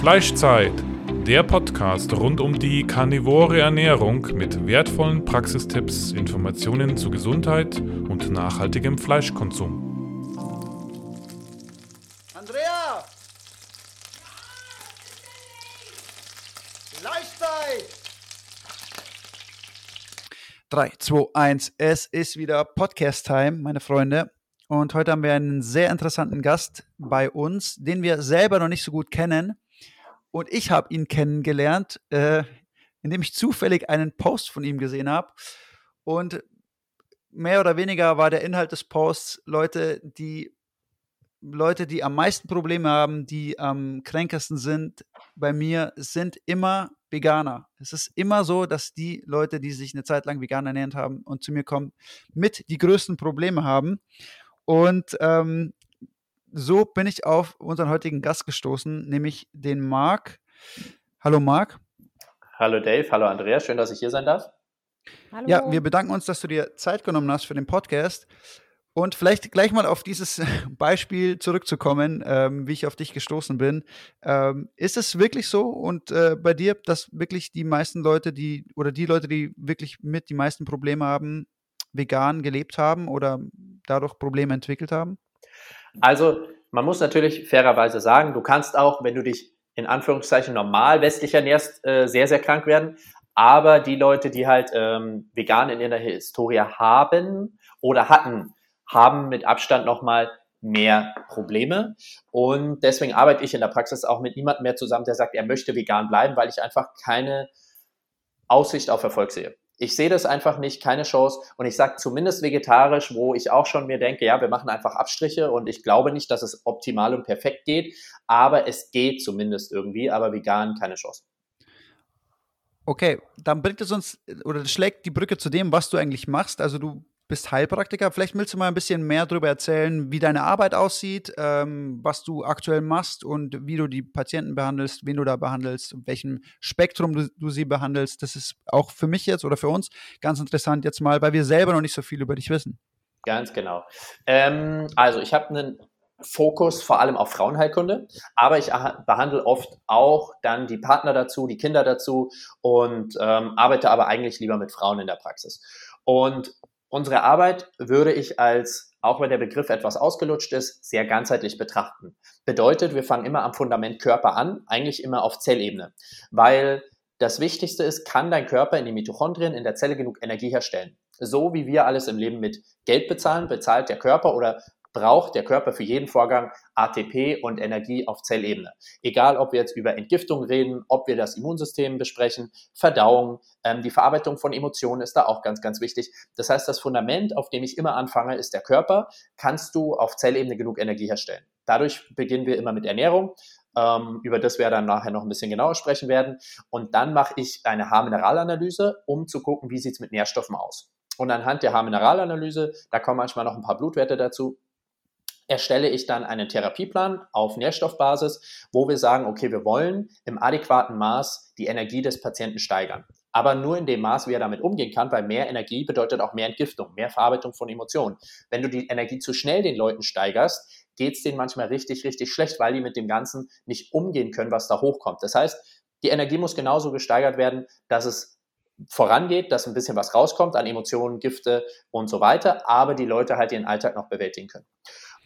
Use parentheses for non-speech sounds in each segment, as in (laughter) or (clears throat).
Fleischzeit, der Podcast rund um die karnivore Ernährung mit wertvollen Praxistipps, Informationen zu Gesundheit und nachhaltigem Fleischkonsum. Andrea! Fleischzeit! 3, 2, 1, es ist wieder Podcast-Time, meine Freunde. Und heute haben wir einen sehr interessanten Gast bei uns, den wir selber noch nicht so gut kennen. Und ich habe ihn kennengelernt, äh, indem ich zufällig einen Post von ihm gesehen habe. Und mehr oder weniger war der Inhalt des Posts Leute, die Leute, die am meisten Probleme haben, die am kränkesten sind bei mir, sind immer Veganer. Es ist immer so, dass die Leute, die sich eine Zeit lang vegan ernährt haben und zu mir kommen, mit die größten Probleme haben. Und ähm, so bin ich auf unseren heutigen Gast gestoßen, nämlich den Marc. Hallo Marc. Hallo Dave, hallo Andrea, schön, dass ich hier sein darf. Hallo. Ja, wir bedanken uns, dass du dir Zeit genommen hast für den Podcast. Und vielleicht gleich mal auf dieses (laughs) Beispiel zurückzukommen, ähm, wie ich auf dich gestoßen bin. Ähm, ist es wirklich so und äh, bei dir, dass wirklich die meisten Leute, die oder die Leute, die wirklich mit die meisten Probleme haben, vegan gelebt haben oder dadurch Probleme entwickelt haben? Also man muss natürlich fairerweise sagen, du kannst auch, wenn du dich in Anführungszeichen normal westlich ernährst, äh, sehr, sehr krank werden. Aber die Leute, die halt ähm, vegan in ihrer Historie haben oder hatten, haben mit Abstand nochmal mehr Probleme. Und deswegen arbeite ich in der Praxis auch mit niemandem mehr zusammen, der sagt, er möchte vegan bleiben, weil ich einfach keine Aussicht auf Erfolg sehe. Ich sehe das einfach nicht, keine Chance. Und ich sage zumindest vegetarisch, wo ich auch schon mir denke, ja, wir machen einfach Abstriche und ich glaube nicht, dass es optimal und perfekt geht, aber es geht zumindest irgendwie, aber vegan keine Chance. Okay, dann bringt es uns oder schlägt die Brücke zu dem, was du eigentlich machst. Also du bist Heilpraktiker. Vielleicht willst du mal ein bisschen mehr darüber erzählen, wie deine Arbeit aussieht, ähm, was du aktuell machst und wie du die Patienten behandelst, wen du da behandelst, in welchem Spektrum du, du sie behandelst. Das ist auch für mich jetzt oder für uns ganz interessant jetzt mal, weil wir selber noch nicht so viel über dich wissen. Ganz genau. Ähm, also ich habe einen Fokus vor allem auf Frauenheilkunde, aber ich behandle oft auch dann die Partner dazu, die Kinder dazu und ähm, arbeite aber eigentlich lieber mit Frauen in der Praxis. Und Unsere Arbeit würde ich als, auch wenn der Begriff etwas ausgelutscht ist, sehr ganzheitlich betrachten. Bedeutet, wir fangen immer am Fundament Körper an, eigentlich immer auf Zellebene, weil das Wichtigste ist, kann dein Körper in den Mitochondrien in der Zelle genug Energie herstellen? So wie wir alles im Leben mit Geld bezahlen, bezahlt der Körper oder braucht der Körper für jeden Vorgang ATP und Energie auf Zellebene. Egal, ob wir jetzt über Entgiftung reden, ob wir das Immunsystem besprechen, Verdauung, ähm, die Verarbeitung von Emotionen ist da auch ganz, ganz wichtig. Das heißt, das Fundament, auf dem ich immer anfange, ist der Körper. Kannst du auf Zellebene genug Energie herstellen? Dadurch beginnen wir immer mit Ernährung. Ähm, über das wir dann nachher noch ein bisschen genauer sprechen werden. Und dann mache ich eine Haarmineralanalyse, um zu gucken, wie sieht es mit Nährstoffen aus. Und anhand der Haarmineralanalyse, da kommen manchmal noch ein paar Blutwerte dazu, erstelle ich dann einen Therapieplan auf Nährstoffbasis, wo wir sagen, okay, wir wollen im adäquaten Maß die Energie des Patienten steigern. Aber nur in dem Maß, wie er damit umgehen kann, weil mehr Energie bedeutet auch mehr Entgiftung, mehr Verarbeitung von Emotionen. Wenn du die Energie zu schnell den Leuten steigerst, geht es denen manchmal richtig, richtig schlecht, weil die mit dem Ganzen nicht umgehen können, was da hochkommt. Das heißt, die Energie muss genauso gesteigert werden, dass es vorangeht, dass ein bisschen was rauskommt an Emotionen, Gifte und so weiter, aber die Leute halt ihren Alltag noch bewältigen können.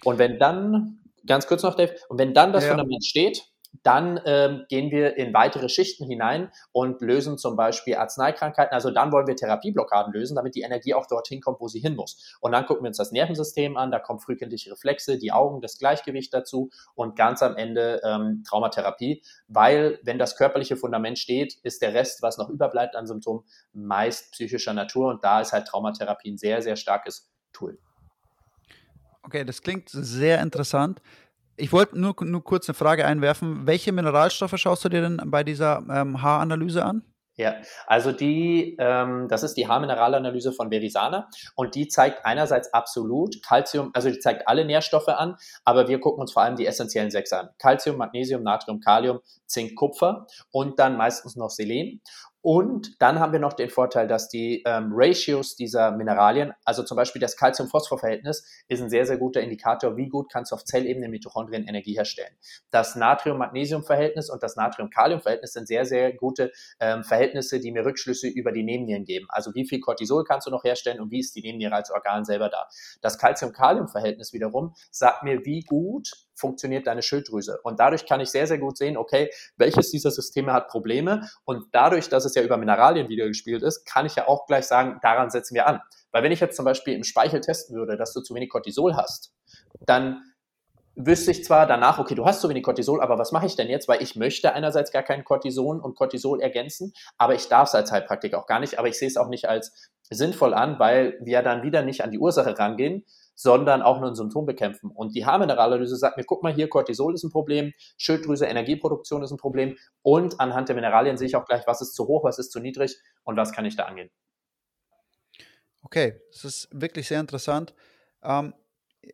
Und wenn dann, ganz kurz noch, Dave, und wenn dann das ja. Fundament steht, dann ähm, gehen wir in weitere Schichten hinein und lösen zum Beispiel Arzneikrankheiten. Also dann wollen wir Therapieblockaden lösen, damit die Energie auch dorthin kommt, wo sie hin muss. Und dann gucken wir uns das Nervensystem an, da kommen frühkindliche Reflexe, die Augen, das Gleichgewicht dazu und ganz am Ende ähm, Traumatherapie, weil wenn das körperliche Fundament steht, ist der Rest, was noch überbleibt an Symptomen, meist psychischer Natur und da ist halt Traumatherapie ein sehr, sehr starkes Tool. Okay, das klingt sehr interessant. Ich wollte nur, nur kurz eine Frage einwerfen. Welche Mineralstoffe schaust du dir denn bei dieser ähm, Haaranalyse an? Ja, also die, ähm, das ist die Haarmineralanalyse von Verisana und die zeigt einerseits absolut Calcium, also die zeigt alle Nährstoffe an, aber wir gucken uns vor allem die essentiellen sechs an. Calcium, Magnesium, Natrium, Kalium, Zink, Kupfer und dann meistens noch Selen. Und dann haben wir noch den Vorteil, dass die ähm, Ratios dieser Mineralien, also zum Beispiel das Calcium-Phosphor-Verhältnis, ist ein sehr, sehr guter Indikator, wie gut kannst du auf Zellebene Mitochondrien Energie herstellen. Das Natrium-Magnesium-Verhältnis und das Natrium-Kalium-Verhältnis sind sehr, sehr gute ähm, Verhältnisse, die mir Rückschlüsse über die Nebennieren geben. Also wie viel Cortisol kannst du noch herstellen und wie ist die Nebenniere als Organ selber da. Das Calcium-Kalium-Verhältnis wiederum sagt mir, wie gut funktioniert deine Schilddrüse. Und dadurch kann ich sehr, sehr gut sehen, okay, welches dieser Systeme hat Probleme. Und dadurch, dass es ja über Mineralien wieder gespielt ist, kann ich ja auch gleich sagen, daran setzen wir an. Weil wenn ich jetzt zum Beispiel im Speichel testen würde, dass du zu wenig Cortisol hast, dann wüsste ich zwar danach, okay, du hast zu wenig Cortisol, aber was mache ich denn jetzt? Weil ich möchte einerseits gar kein Cortison und Cortisol ergänzen, aber ich darf es als Heilpraktiker auch gar nicht, aber ich sehe es auch nicht als sinnvoll an, weil wir dann wieder nicht an die Ursache rangehen, sondern auch nur ein Symptom bekämpfen. Und die Haarmineralanalyse sagt mir, guck mal hier, Cortisol ist ein Problem, Schilddrüse, Energieproduktion ist ein Problem und anhand der Mineralien sehe ich auch gleich, was ist zu hoch, was ist zu niedrig und was kann ich da angehen. Okay, das ist wirklich sehr interessant. Ähm,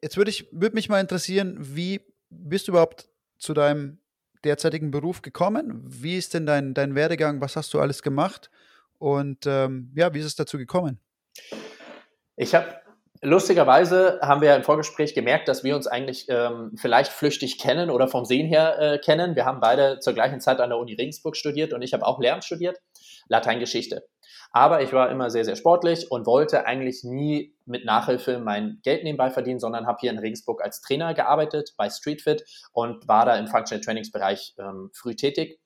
jetzt würde ich, würde mich mal interessieren, wie bist du überhaupt zu deinem derzeitigen Beruf gekommen? Wie ist denn dein, dein Werdegang? Was hast du alles gemacht? Und ähm, ja, wie ist es dazu gekommen? Ich habe Lustigerweise haben wir im Vorgespräch gemerkt, dass wir uns eigentlich ähm, vielleicht flüchtig kennen oder vom Sehen her äh, kennen. Wir haben beide zur gleichen Zeit an der Uni Regensburg studiert und ich habe auch Lehramt studiert, Lateingeschichte. Aber ich war immer sehr, sehr sportlich und wollte eigentlich nie mit Nachhilfe mein Geld nebenbei verdienen, sondern habe hier in Regensburg als Trainer gearbeitet bei Streetfit und war da im Functional Trainingsbereich ähm, früh tätig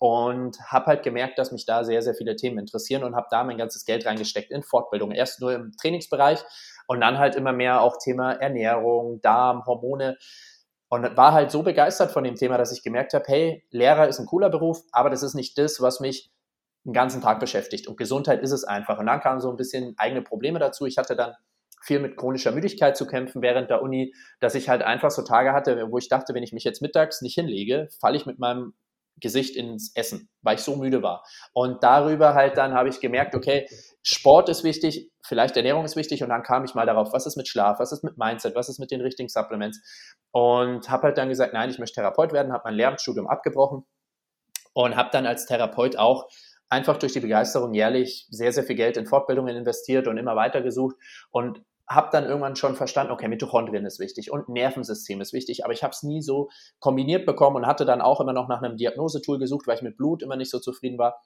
und habe halt gemerkt, dass mich da sehr, sehr viele Themen interessieren und habe da mein ganzes Geld reingesteckt in Fortbildung. Erst nur im Trainingsbereich und dann halt immer mehr auch Thema Ernährung, Darm, Hormone. Und war halt so begeistert von dem Thema, dass ich gemerkt habe, hey, Lehrer ist ein cooler Beruf, aber das ist nicht das, was mich den ganzen Tag beschäftigt. Und Gesundheit ist es einfach. Und dann kamen so ein bisschen eigene Probleme dazu. Ich hatte dann viel mit chronischer Müdigkeit zu kämpfen während der Uni, dass ich halt einfach so Tage hatte, wo ich dachte, wenn ich mich jetzt mittags nicht hinlege, falle ich mit meinem Gesicht ins Essen, weil ich so müde war. Und darüber halt dann habe ich gemerkt, okay, Sport ist wichtig, vielleicht Ernährung ist wichtig und dann kam ich mal darauf, was ist mit Schlaf, was ist mit Mindset, was ist mit den richtigen Supplements und habe halt dann gesagt, nein, ich möchte Therapeut werden, habe mein Lehramtsstudium abgebrochen und habe dann als Therapeut auch einfach durch die Begeisterung jährlich sehr, sehr viel Geld in Fortbildungen investiert und immer weiter gesucht und habe dann irgendwann schon verstanden, okay, Mitochondrien ist wichtig und Nervensystem ist wichtig, aber ich habe es nie so kombiniert bekommen und hatte dann auch immer noch nach einem Diagnosetool gesucht, weil ich mit Blut immer nicht so zufrieden war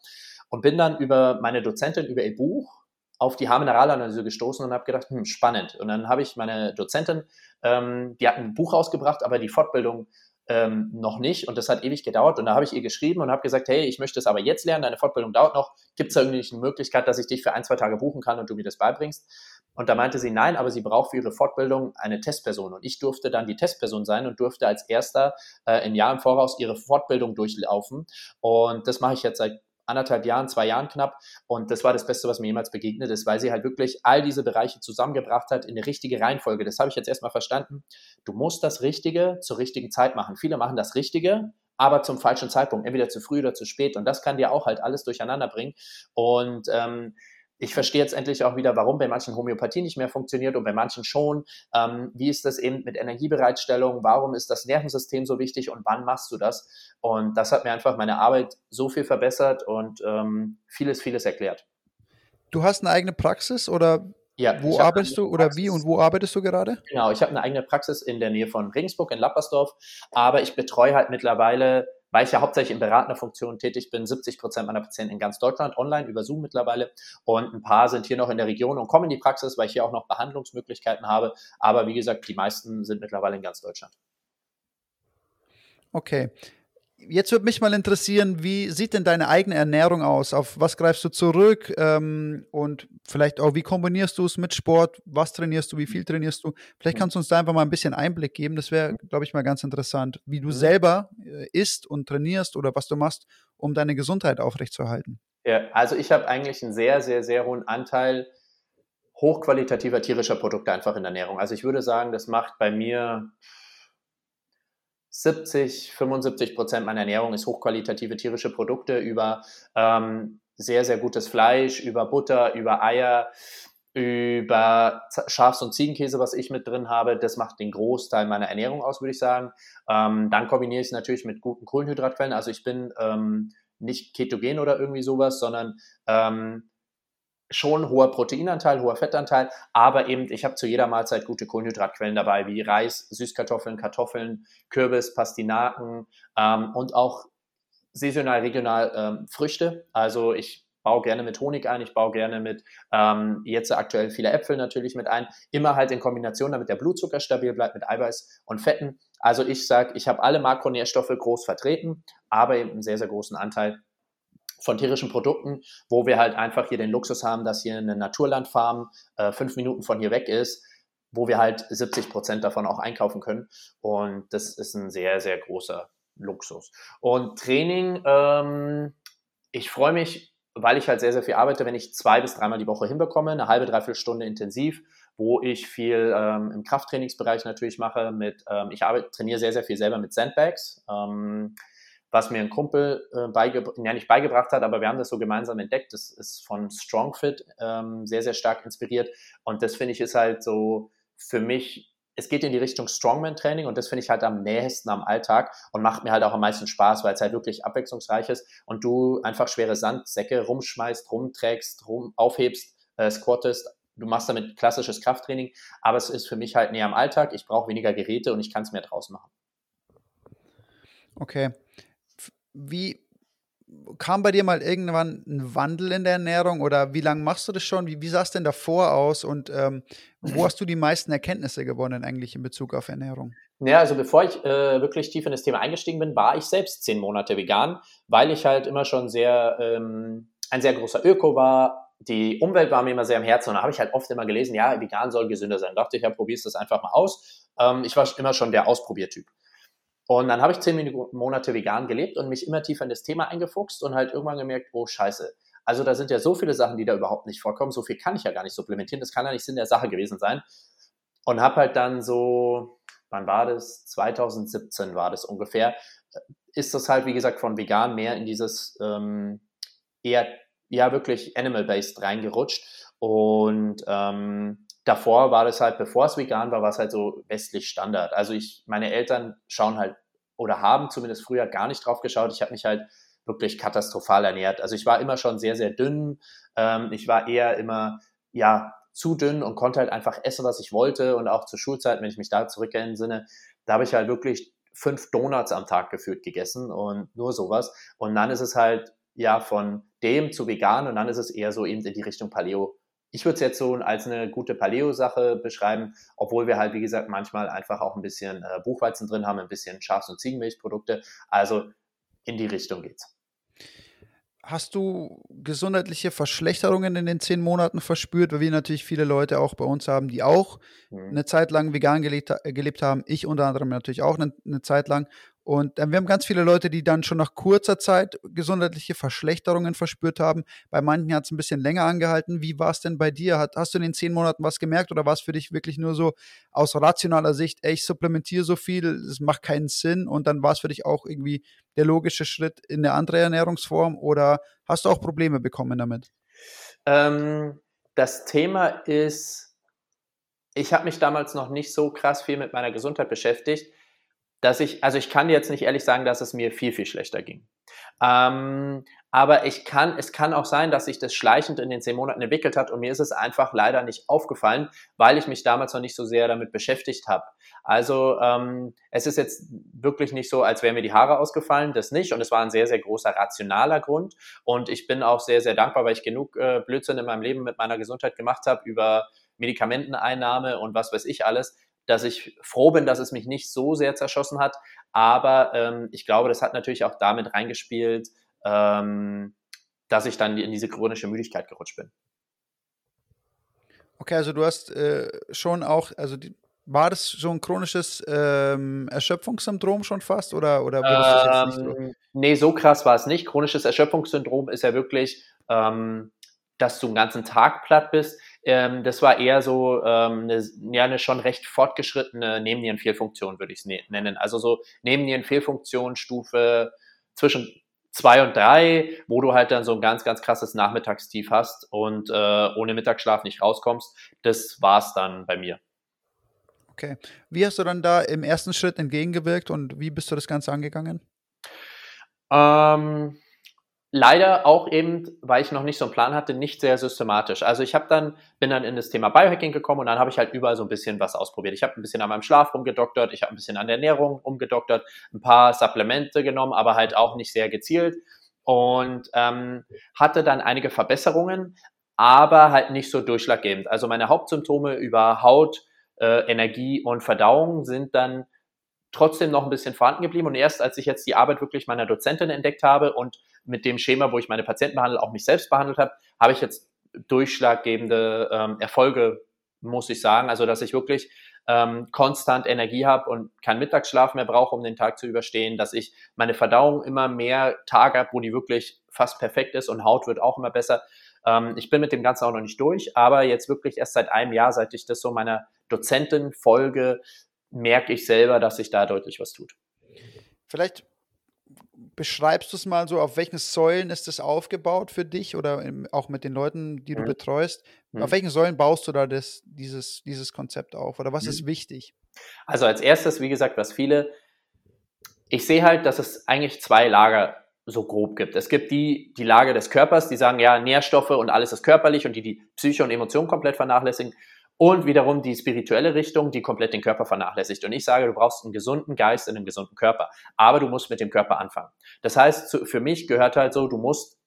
und bin dann über meine Dozentin, über ihr Buch auf die Haarmineralanalyse gestoßen und habe gedacht, hm, spannend. Und dann habe ich meine Dozentin, ähm, die hat ein Buch rausgebracht, aber die Fortbildung ähm, noch nicht und das hat ewig gedauert und da habe ich ihr geschrieben und habe gesagt, hey, ich möchte es aber jetzt lernen, deine Fortbildung dauert noch, gibt es da irgendwie eine Möglichkeit, dass ich dich für ein, zwei Tage buchen kann und du mir das beibringst? Und da meinte sie, nein, aber sie braucht für ihre Fortbildung eine Testperson und ich durfte dann die Testperson sein und durfte als erster äh, ein Jahr im Voraus ihre Fortbildung durchlaufen und das mache ich jetzt seit anderthalb Jahren, zwei Jahren knapp. Und das war das Beste, was mir jemals begegnet ist, weil sie halt wirklich all diese Bereiche zusammengebracht hat in eine richtige Reihenfolge. Das habe ich jetzt erstmal verstanden. Du musst das Richtige zur richtigen Zeit machen. Viele machen das Richtige, aber zum falschen Zeitpunkt, entweder zu früh oder zu spät. Und das kann dir auch halt alles durcheinander bringen. Und ähm, ich verstehe jetzt endlich auch wieder, warum bei manchen Homöopathie nicht mehr funktioniert und bei manchen schon. Ähm, wie ist das eben mit Energiebereitstellung? Warum ist das Nervensystem so wichtig und wann machst du das? Und das hat mir einfach meine Arbeit so viel verbessert und ähm, vieles, vieles erklärt. Du hast eine eigene Praxis oder ja, wo arbeitest du oder wie und wo arbeitest du gerade? Genau, ich habe eine eigene Praxis in der Nähe von Regensburg in Lappersdorf, aber ich betreue halt mittlerweile weil ich ja hauptsächlich in beratender Funktion tätig bin, 70 Prozent meiner Patienten in ganz Deutschland, online über Zoom mittlerweile. Und ein paar sind hier noch in der Region und kommen in die Praxis, weil ich hier auch noch Behandlungsmöglichkeiten habe. Aber wie gesagt, die meisten sind mittlerweile in ganz Deutschland. Okay. Jetzt würde mich mal interessieren, wie sieht denn deine eigene Ernährung aus? Auf was greifst du zurück? Ähm, und vielleicht auch, wie kombinierst du es mit Sport? Was trainierst du? Wie viel trainierst du? Vielleicht kannst du uns da einfach mal ein bisschen Einblick geben. Das wäre, glaube ich, mal ganz interessant, wie du mhm. selber äh, isst und trainierst oder was du machst, um deine Gesundheit aufrechtzuerhalten. Ja, also ich habe eigentlich einen sehr, sehr, sehr hohen Anteil hochqualitativer tierischer Produkte einfach in der Ernährung. Also ich würde sagen, das macht bei mir 70, 75 Prozent meiner Ernährung ist hochqualitative tierische Produkte über ähm, sehr, sehr gutes Fleisch, über Butter, über Eier, über Schafs- und Ziegenkäse, was ich mit drin habe. Das macht den Großteil meiner Ernährung aus, würde ich sagen. Ähm, dann kombiniere ich es natürlich mit guten Kohlenhydratquellen. Also ich bin ähm, nicht ketogen oder irgendwie sowas, sondern ähm, schon hoher Proteinanteil, hoher Fettanteil, aber eben ich habe zu jeder Mahlzeit gute Kohlenhydratquellen dabei, wie Reis, Süßkartoffeln, Kartoffeln, Kürbis, Pastinaken ähm, und auch saisonal, regional ähm, Früchte. Also ich baue gerne mit Honig ein, ich baue gerne mit ähm, jetzt aktuell viele Äpfel natürlich mit ein, immer halt in Kombination, damit der Blutzucker stabil bleibt mit Eiweiß und Fetten. Also ich sage, ich habe alle Makronährstoffe groß vertreten, aber eben einen sehr, sehr großen Anteil von tierischen Produkten, wo wir halt einfach hier den Luxus haben, dass hier eine Naturlandfarm äh, fünf Minuten von hier weg ist, wo wir halt 70 Prozent davon auch einkaufen können. Und das ist ein sehr, sehr großer Luxus. Und Training, ähm, ich freue mich, weil ich halt sehr, sehr viel arbeite, wenn ich zwei bis dreimal die Woche hinbekomme, eine halbe, dreiviertel Stunde intensiv, wo ich viel ähm, im Krafttrainingsbereich natürlich mache. Mit, ähm, ich arbeite, trainiere sehr, sehr viel selber mit Sandbags. Ähm, was mir ein Kumpel äh, beigebracht, ja nicht beigebracht hat, aber wir haben das so gemeinsam entdeckt. Das ist von StrongFit ähm, sehr, sehr stark inspiriert. Und das finde ich ist halt so für mich, es geht in die Richtung Strongman-Training und das finde ich halt am nähesten am Alltag und macht mir halt auch am meisten Spaß, weil es halt wirklich abwechslungsreich ist und du einfach schwere Sandsäcke rumschmeißt, rumträgst, rum, aufhebst, äh, squattest. Du machst damit klassisches Krafttraining, aber es ist für mich halt näher am Alltag. Ich brauche weniger Geräte und ich kann es mehr draus machen. Okay wie kam bei dir mal irgendwann ein Wandel in der Ernährung oder wie lange machst du das schon? Wie, wie sah es denn davor aus und ähm, wo hast du die meisten Erkenntnisse gewonnen eigentlich in Bezug auf Ernährung? Ja, also bevor ich äh, wirklich tief in das Thema eingestiegen bin, war ich selbst zehn Monate vegan, weil ich halt immer schon sehr ähm, ein sehr großer Öko war. Die Umwelt war mir immer sehr am Herzen und da habe ich halt oft immer gelesen, ja, vegan soll gesünder sein. Da dachte ich, ja, probierst das einfach mal aus. Ähm, ich war immer schon der Ausprobiertyp. Und dann habe ich zehn Monate vegan gelebt und mich immer tiefer in das Thema eingefuchst und halt irgendwann gemerkt, oh scheiße. Also da sind ja so viele Sachen, die da überhaupt nicht vorkommen. So viel kann ich ja gar nicht supplementieren. Das kann ja nicht Sinn der Sache gewesen sein. Und habe halt dann so, wann war das? 2017 war das ungefähr. Ist das halt, wie gesagt, von vegan mehr in dieses ähm, eher, ja, wirklich animal-based reingerutscht. Und ähm, davor war das halt, bevor es vegan war, war es halt so westlich Standard. Also ich, meine Eltern schauen halt oder haben zumindest früher gar nicht drauf geschaut. Ich habe mich halt wirklich katastrophal ernährt. Also ich war immer schon sehr, sehr dünn. Ähm, ich war eher immer, ja, zu dünn und konnte halt einfach essen, was ich wollte. Und auch zur Schulzeit, wenn ich mich da zurückerinnere, da habe ich halt wirklich fünf Donuts am Tag gefühlt gegessen und nur sowas. Und dann ist es halt, ja, von dem zu vegan und dann ist es eher so eben in die Richtung Paleo ich würde es jetzt so als eine gute Paleo-Sache beschreiben, obwohl wir halt, wie gesagt, manchmal einfach auch ein bisschen äh, Buchweizen drin haben, ein bisschen Schafs- und Ziegenmilchprodukte. Also in die Richtung geht's. Hast du gesundheitliche Verschlechterungen in den zehn Monaten verspürt, weil wir natürlich viele Leute auch bei uns haben, die auch mhm. eine Zeit lang vegan gelebt, äh, gelebt, haben. Ich unter anderem natürlich auch eine, eine Zeit lang. Und äh, wir haben ganz viele Leute, die dann schon nach kurzer Zeit gesundheitliche Verschlechterungen verspürt haben. Bei manchen hat es ein bisschen länger angehalten. Wie war es denn bei dir? Hat, hast du in den zehn Monaten was gemerkt oder war es für dich wirklich nur so aus rationaler Sicht, ey, ich supplementiere so viel, es macht keinen Sinn und dann war es für dich auch irgendwie der logische Schritt in eine andere Ernährungsform oder hast du auch Probleme bekommen damit? Ähm, das Thema ist, ich habe mich damals noch nicht so krass viel mit meiner Gesundheit beschäftigt dass ich, also ich kann jetzt nicht ehrlich sagen, dass es mir viel, viel schlechter ging. Ähm, aber ich kann, es kann auch sein, dass sich das schleichend in den zehn Monaten entwickelt hat und mir ist es einfach leider nicht aufgefallen, weil ich mich damals noch nicht so sehr damit beschäftigt habe. Also ähm, es ist jetzt wirklich nicht so, als wären mir die Haare ausgefallen, das nicht. Und es war ein sehr, sehr großer rationaler Grund. Und ich bin auch sehr, sehr dankbar, weil ich genug äh, Blödsinn in meinem Leben mit meiner Gesundheit gemacht habe über Medikamenteneinnahme und was weiß ich alles, dass ich froh bin, dass es mich nicht so sehr zerschossen hat. Aber ähm, ich glaube, das hat natürlich auch damit reingespielt, ähm, dass ich dann in diese chronische Müdigkeit gerutscht bin. Okay, also du hast äh, schon auch, also die, war das so ein chronisches ähm, Erschöpfungssyndrom schon fast oder, oder würdest du ähm, jetzt nicht so? Ähm, nee, so krass war es nicht. Chronisches Erschöpfungssyndrom ist ja wirklich, ähm, dass du einen ganzen Tag platt bist. Ähm, das war eher so ähm, eine, ja, eine schon recht fortgeschrittene Nebennierenfehlfunktion, würde ich es ne nennen. Also so Nebennierenfehlfunktion Stufe zwischen zwei und drei, wo du halt dann so ein ganz, ganz krasses Nachmittagstief hast und äh, ohne Mittagsschlaf nicht rauskommst. Das war's dann bei mir. Okay. Wie hast du dann da im ersten Schritt entgegengewirkt und wie bist du das Ganze angegangen? Ähm, leider auch eben, weil ich noch nicht so einen Plan hatte, nicht sehr systematisch. Also ich habe dann, bin dann in das Thema Biohacking gekommen und dann habe ich halt überall so ein bisschen was ausprobiert. Ich habe ein bisschen an meinem Schlaf rumgedoktert, ich habe ein bisschen an der Ernährung rumgedoktert, ein paar Supplemente genommen, aber halt auch nicht sehr gezielt und ähm, hatte dann einige Verbesserungen, aber halt nicht so durchschlaggebend. Also meine Hauptsymptome über Haut, äh, Energie und Verdauung sind dann trotzdem noch ein bisschen vorhanden geblieben. Und erst als ich jetzt die Arbeit wirklich meiner Dozentin entdeckt habe und mit dem Schema, wo ich meine Patienten behandle, auch mich selbst behandelt habe, habe ich jetzt durchschlaggebende ähm, Erfolge, muss ich sagen. Also, dass ich wirklich ähm, konstant Energie habe und keinen Mittagsschlaf mehr brauche, um den Tag zu überstehen, dass ich meine Verdauung immer mehr Tage habe, wo die wirklich fast perfekt ist und Haut wird auch immer besser. Ähm, ich bin mit dem Ganzen auch noch nicht durch, aber jetzt wirklich erst seit einem Jahr, seit ich das so meiner Dozentin folge, merke ich selber, dass sich da deutlich was tut. Vielleicht beschreibst du es mal so, auf welchen Säulen ist das aufgebaut für dich oder im, auch mit den Leuten, die du mhm. betreust? Mhm. Auf welchen Säulen baust du da das, dieses, dieses Konzept auf oder was mhm. ist wichtig? Also als erstes, wie gesagt, was viele, ich sehe halt, dass es eigentlich zwei Lager so grob gibt. Es gibt die, die Lage des Körpers, die sagen, ja, Nährstoffe und alles ist körperlich und die die Psyche und Emotionen komplett vernachlässigen und wiederum die spirituelle Richtung, die komplett den Körper vernachlässigt. Und ich sage, du brauchst einen gesunden Geist in einem gesunden Körper, aber du musst mit dem Körper anfangen. Das heißt, für mich gehört halt so, du musst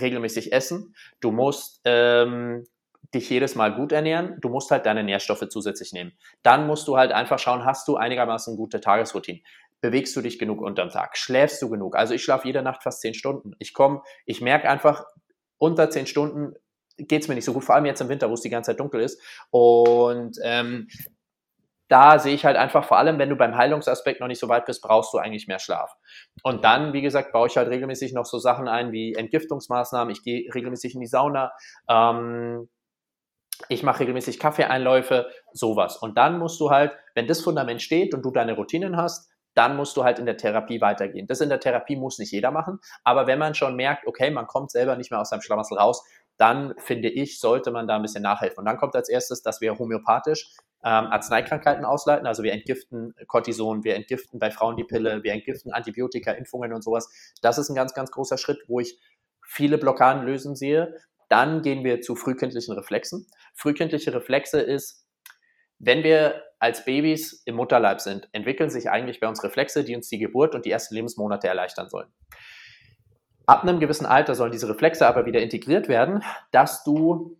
regelmäßig essen, du musst ähm, dich jedes Mal gut ernähren, du musst halt deine Nährstoffe zusätzlich nehmen. Dann musst du halt einfach schauen, hast du einigermaßen gute Tagesroutine. Bewegst du dich genug unterm Tag? Schläfst du genug? Also ich schlafe jede Nacht fast zehn Stunden. Ich komme, ich merke einfach, unter zehn Stunden geht es mir nicht so gut, vor allem jetzt im Winter, wo es die ganze Zeit dunkel ist. Und ähm, da sehe ich halt einfach, vor allem wenn du beim Heilungsaspekt noch nicht so weit bist, brauchst du eigentlich mehr Schlaf. Und dann, wie gesagt, baue ich halt regelmäßig noch so Sachen ein wie Entgiftungsmaßnahmen. Ich gehe regelmäßig in die Sauna. Ähm, ich mache regelmäßig Kaffeeeinläufe, sowas. Und dann musst du halt, wenn das Fundament steht und du deine Routinen hast, dann musst du halt in der Therapie weitergehen. Das in der Therapie muss nicht jeder machen, aber wenn man schon merkt, okay, man kommt selber nicht mehr aus seinem Schlamassel raus, dann finde ich, sollte man da ein bisschen nachhelfen. Und dann kommt als erstes, dass wir homöopathisch ähm, Arzneikrankheiten ausleiten. Also wir entgiften Cortison, wir entgiften bei Frauen die Pille, wir entgiften Antibiotika, Impfungen und sowas. Das ist ein ganz, ganz großer Schritt, wo ich viele Blockaden lösen sehe. Dann gehen wir zu frühkindlichen Reflexen. Frühkindliche Reflexe ist, wenn wir als Babys im Mutterleib sind, entwickeln sich eigentlich bei uns Reflexe, die uns die Geburt und die ersten Lebensmonate erleichtern sollen. Ab einem gewissen Alter sollen diese Reflexe aber wieder integriert werden, dass du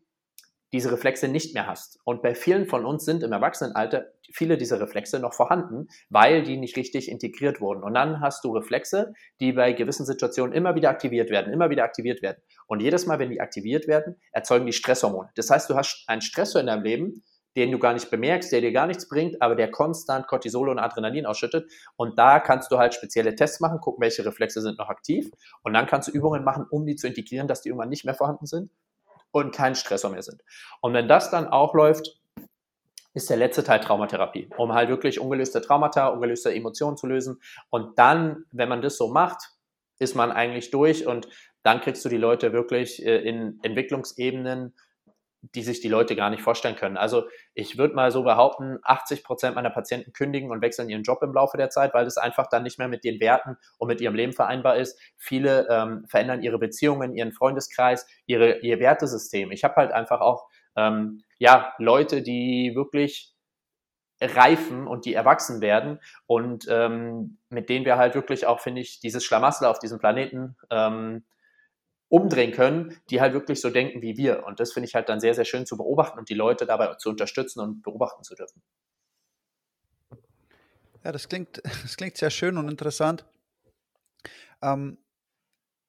diese Reflexe nicht mehr hast. Und bei vielen von uns sind im Erwachsenenalter viele dieser Reflexe noch vorhanden, weil die nicht richtig integriert wurden. Und dann hast du Reflexe, die bei gewissen Situationen immer wieder aktiviert werden, immer wieder aktiviert werden. Und jedes Mal, wenn die aktiviert werden, erzeugen die Stresshormone. Das heißt, du hast einen Stressor in deinem Leben, den du gar nicht bemerkst, der dir gar nichts bringt, aber der konstant Cortisol und Adrenalin ausschüttet. Und da kannst du halt spezielle Tests machen, gucken, welche Reflexe sind noch aktiv. Und dann kannst du Übungen machen, um die zu integrieren, dass die irgendwann nicht mehr vorhanden sind und kein Stressor mehr sind. Und wenn das dann auch läuft, ist der letzte Teil Traumatherapie, um halt wirklich ungelöste Traumata, ungelöste Emotionen zu lösen. Und dann, wenn man das so macht, ist man eigentlich durch und dann kriegst du die Leute wirklich äh, in Entwicklungsebenen die sich die Leute gar nicht vorstellen können. Also ich würde mal so behaupten, 80 Prozent meiner Patienten kündigen und wechseln ihren Job im Laufe der Zeit, weil das einfach dann nicht mehr mit den Werten und mit ihrem Leben vereinbar ist. Viele ähm, verändern ihre Beziehungen, ihren Freundeskreis, ihre, ihr Wertesystem. Ich habe halt einfach auch ähm, ja Leute, die wirklich reifen und die erwachsen werden und ähm, mit denen wir halt wirklich auch, finde ich, dieses Schlamassel auf diesem Planeten ähm, umdrehen können, die halt wirklich so denken wie wir. Und das finde ich halt dann sehr, sehr schön zu beobachten und die Leute dabei zu unterstützen und beobachten zu dürfen. Ja, das klingt, (laughs) das klingt sehr schön und interessant. Ähm,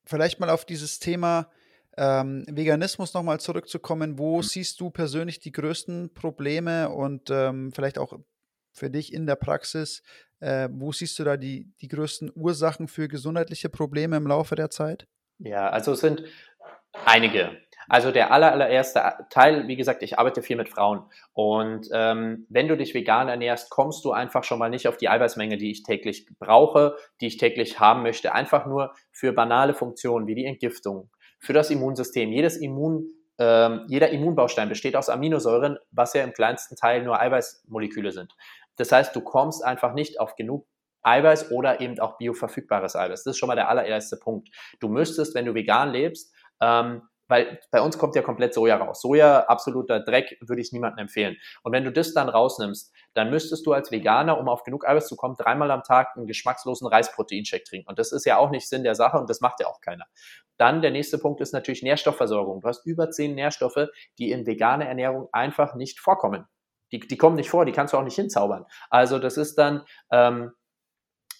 vielleicht mal auf dieses Thema ähm, Veganismus nochmal zurückzukommen. Wo mhm. siehst du persönlich die größten Probleme und ähm, vielleicht auch für dich in der Praxis, äh, wo siehst du da die, die größten Ursachen für gesundheitliche Probleme im Laufe der Zeit? Ja, also es sind einige. Also der aller, allererste Teil, wie gesagt, ich arbeite viel mit Frauen. Und ähm, wenn du dich vegan ernährst, kommst du einfach schon mal nicht auf die Eiweißmenge, die ich täglich brauche, die ich täglich haben möchte. Einfach nur für banale Funktionen wie die Entgiftung, für das Immunsystem. Jedes Immun, ähm, jeder Immunbaustein besteht aus Aminosäuren, was ja im kleinsten Teil nur Eiweißmoleküle sind. Das heißt, du kommst einfach nicht auf genug Eiweiß oder eben auch bioverfügbares Eiweiß. Das ist schon mal der allererste Punkt. Du müsstest, wenn du vegan lebst, ähm, weil bei uns kommt ja komplett Soja raus. Soja, absoluter Dreck, würde ich niemandem empfehlen. Und wenn du das dann rausnimmst, dann müsstest du als Veganer, um auf genug Eiweiß zu kommen, dreimal am Tag einen geschmackslosen Reisproteincheck trinken. Und das ist ja auch nicht Sinn der Sache und das macht ja auch keiner. Dann der nächste Punkt ist natürlich Nährstoffversorgung. Du hast über zehn Nährstoffe, die in veganer Ernährung einfach nicht vorkommen. Die, die kommen nicht vor, die kannst du auch nicht hinzaubern. Also das ist dann ähm,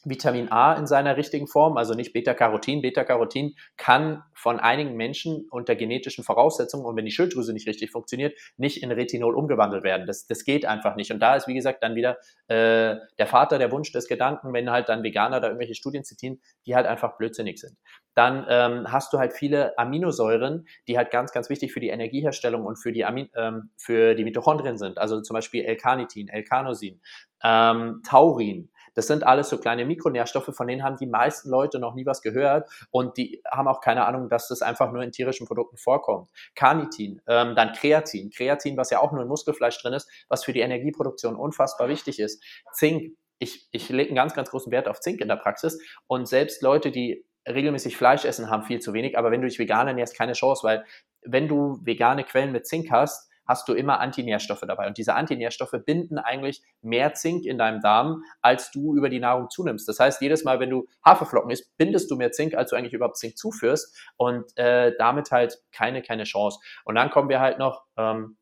Vitamin A in seiner richtigen Form, also nicht Beta-Carotin. Beta-Carotin kann von einigen Menschen unter genetischen Voraussetzungen und wenn die Schilddrüse nicht richtig funktioniert, nicht in Retinol umgewandelt werden. Das, das geht einfach nicht. Und da ist, wie gesagt, dann wieder äh, der Vater der Wunsch des Gedanken, wenn halt dann Veganer da irgendwelche Studien zitieren, die halt einfach blödsinnig sind. Dann ähm, hast du halt viele Aminosäuren, die halt ganz, ganz wichtig für die Energieherstellung und für die, Amin ähm, für die Mitochondrien sind. Also zum Beispiel L-Carnitin, L-Carnosin, ähm, Taurin, das sind alles so kleine Mikronährstoffe, von denen haben die meisten Leute noch nie was gehört und die haben auch keine Ahnung, dass das einfach nur in tierischen Produkten vorkommt. Carnitin, ähm, dann Kreatin. Kreatin, was ja auch nur in Muskelfleisch drin ist, was für die Energieproduktion unfassbar wichtig ist. Zink. Ich, ich lege einen ganz, ganz großen Wert auf Zink in der Praxis und selbst Leute, die regelmäßig Fleisch essen, haben viel zu wenig, aber wenn du dich vegan ernährst, keine Chance, weil wenn du vegane Quellen mit Zink hast, hast du immer Antinährstoffe dabei. Und diese Antinährstoffe binden eigentlich mehr Zink in deinem Darm, als du über die Nahrung zunimmst. Das heißt, jedes Mal, wenn du Haferflocken isst, bindest du mehr Zink, als du eigentlich überhaupt Zink zuführst. Und äh, damit halt keine, keine Chance. Und dann kommen wir halt noch ähm,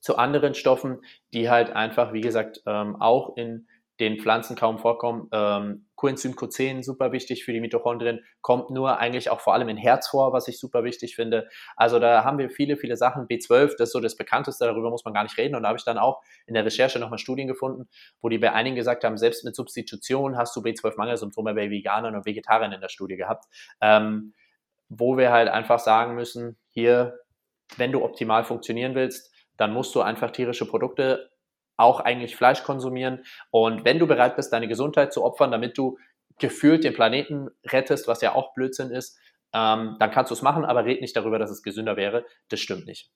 zu anderen Stoffen, die halt einfach, wie gesagt, ähm, auch in den Pflanzen kaum vorkommen. Ähm, Coenzym Q10, super wichtig für die Mitochondrien, kommt nur eigentlich auch vor allem in Herz vor, was ich super wichtig finde. Also da haben wir viele, viele Sachen. B12, das ist so das bekannteste, darüber muss man gar nicht reden. Und da habe ich dann auch in der Recherche nochmal Studien gefunden, wo die bei einigen gesagt haben, selbst mit Substitution hast du B12-Mangelsymptome bei Veganern und Vegetariern in der Studie gehabt. Ähm, wo wir halt einfach sagen müssen, hier, wenn du optimal funktionieren willst, dann musst du einfach tierische Produkte auch eigentlich Fleisch konsumieren. Und wenn du bereit bist, deine Gesundheit zu opfern, damit du gefühlt den Planeten rettest, was ja auch Blödsinn ist, ähm, dann kannst du es machen, aber red nicht darüber, dass es gesünder wäre. Das stimmt nicht.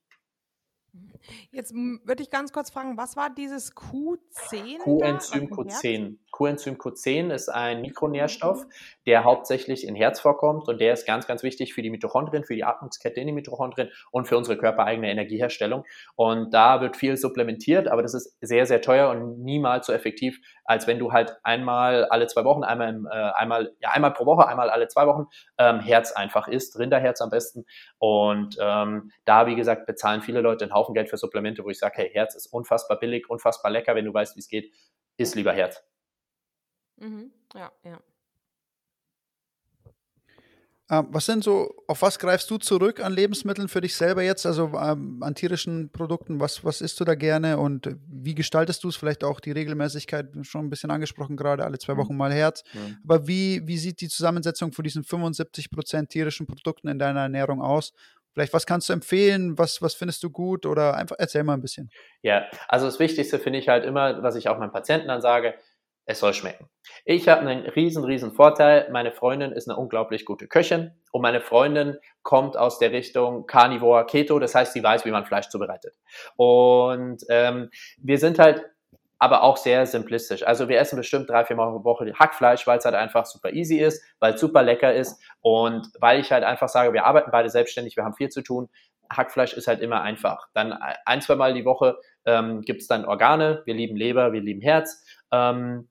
Jetzt würde ich ganz kurz fragen, was war dieses Q10? Coenzym Q10. Coenzym Q10 ist ein Mikronährstoff, mhm. der hauptsächlich in Herz vorkommt und der ist ganz, ganz wichtig für die Mitochondrien, für die Atmungskette in den Mitochondrien und für unsere körpereigene Energieherstellung. Und da wird viel supplementiert, aber das ist sehr, sehr teuer und niemals so effektiv, als wenn du halt einmal alle zwei Wochen, einmal, im, äh, einmal, ja, einmal pro Woche, einmal alle zwei Wochen ähm, Herz einfach isst, Rinderherz am besten. Und ähm, da, wie gesagt, bezahlen viele Leute einen Haufen Geld für Supplemente, wo ich sage, hey, Herz ist unfassbar billig, unfassbar lecker, wenn du weißt, wie es geht, isst lieber Herz. Mhm. Ja, ja. Ähm, was sind so, auf was greifst du zurück an Lebensmitteln für dich selber jetzt, also ähm, an tierischen Produkten? Was, was isst du da gerne und wie gestaltest du es? Vielleicht auch die Regelmäßigkeit, schon ein bisschen angesprochen, gerade alle zwei mhm. Wochen mal Herz. Mhm. Aber wie, wie sieht die Zusammensetzung von diesen 75 Prozent tierischen Produkten in deiner Ernährung aus? Vielleicht, was kannst du empfehlen? Was, was findest du gut? Oder einfach erzähl mal ein bisschen. Ja, also das Wichtigste finde ich halt immer, was ich auch meinen Patienten dann sage, es soll schmecken. Ich habe einen riesen, riesen Vorteil. Meine Freundin ist eine unglaublich gute Köchin und meine Freundin kommt aus der Richtung Carnivore Keto, das heißt, sie weiß, wie man Fleisch zubereitet. Und ähm, wir sind halt aber auch sehr simplistisch. Also wir essen bestimmt drei, vier Mal pro Woche Hackfleisch, weil es halt einfach super easy ist, weil es super lecker ist und weil ich halt einfach sage, wir arbeiten beide selbstständig, wir haben viel zu tun. Hackfleisch ist halt immer einfach. Dann ein, zwei Mal die Woche ähm, gibt es dann Organe. Wir lieben Leber, wir lieben Herz. Ähm,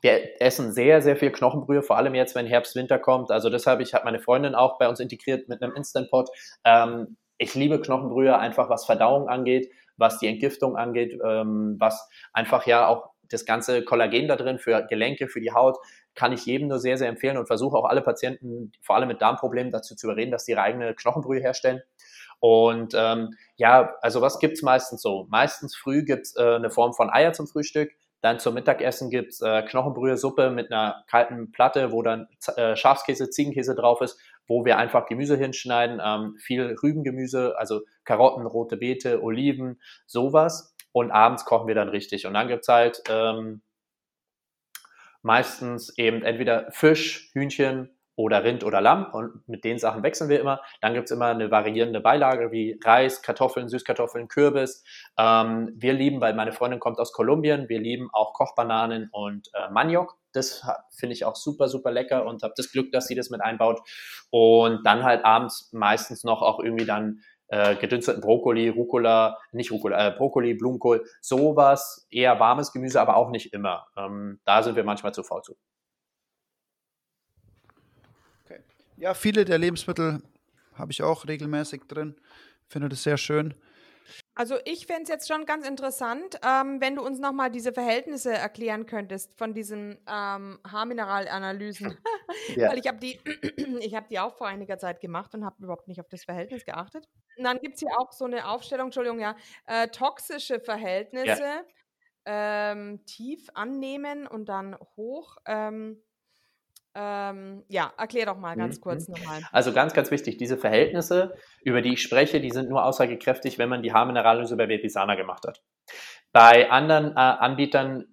wir essen sehr, sehr viel Knochenbrühe, vor allem jetzt, wenn Herbst, Winter kommt. Also deshalb, ich habe meine Freundin auch bei uns integriert mit einem Instant Pot. Ähm, ich liebe Knochenbrühe einfach, was Verdauung angeht, was die Entgiftung angeht, ähm, was einfach ja auch das ganze Kollagen da drin für Gelenke, für die Haut, kann ich jedem nur sehr, sehr empfehlen und versuche auch alle Patienten, vor allem mit Darmproblemen, dazu zu überreden, dass sie ihre eigene Knochenbrühe herstellen. Und ähm, ja, also was gibt's meistens so? Meistens früh gibt's äh, eine Form von Eier zum Frühstück. Dann zum Mittagessen gibt's äh, Knochenbrühe-Suppe mit einer kalten Platte, wo dann äh, Schafskäse, Ziegenkäse drauf ist, wo wir einfach Gemüse hinschneiden, ähm, viel Rübengemüse, also Karotten, rote Beete, Oliven, sowas. Und abends kochen wir dann richtig. Und dann gibt's halt ähm, meistens eben entweder Fisch, Hühnchen oder Rind oder Lamm und mit den Sachen wechseln wir immer. Dann gibt es immer eine variierende Beilage wie Reis, Kartoffeln, Süßkartoffeln, Kürbis. Ähm, wir lieben, weil meine Freundin kommt aus Kolumbien, wir lieben auch Kochbananen und äh, Maniok. Das finde ich auch super, super lecker und habe das Glück, dass sie das mit einbaut. Und dann halt abends meistens noch auch irgendwie dann äh, gedünsteten Brokkoli, Rucola, nicht Rucola, äh, Brokkoli, Blumenkohl, sowas, eher warmes Gemüse, aber auch nicht immer. Ähm, da sind wir manchmal zu faul zu. Okay. Ja, viele der Lebensmittel habe ich auch regelmäßig drin. Finde das sehr schön. Also ich fände es jetzt schon ganz interessant, ähm, wenn du uns nochmal diese Verhältnisse erklären könntest von diesen ähm, Haarmineralanalysen. (laughs) ja. Weil ich habe die, (clears throat) ich die auch vor einiger Zeit gemacht und habe überhaupt nicht auf das Verhältnis geachtet. Und dann gibt es hier auch so eine Aufstellung, Entschuldigung, ja, äh, toxische Verhältnisse, ja. Ähm, tief annehmen und dann hoch. Ähm, ähm, ja, erklär doch mal ganz mhm. kurz nochmal. Also ganz, ganz wichtig, diese Verhältnisse, über die ich spreche, die sind nur aussagekräftig, wenn man die Haarmineralanalyse bei Verisana gemacht hat. Bei anderen äh, Anbietern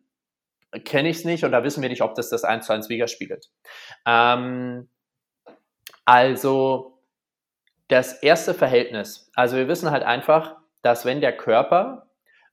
kenne ich es nicht und da wissen wir nicht, ob das das 1 zu 1 widerspiegelt. Ähm, also das erste Verhältnis, also wir wissen halt einfach, dass wenn der Körper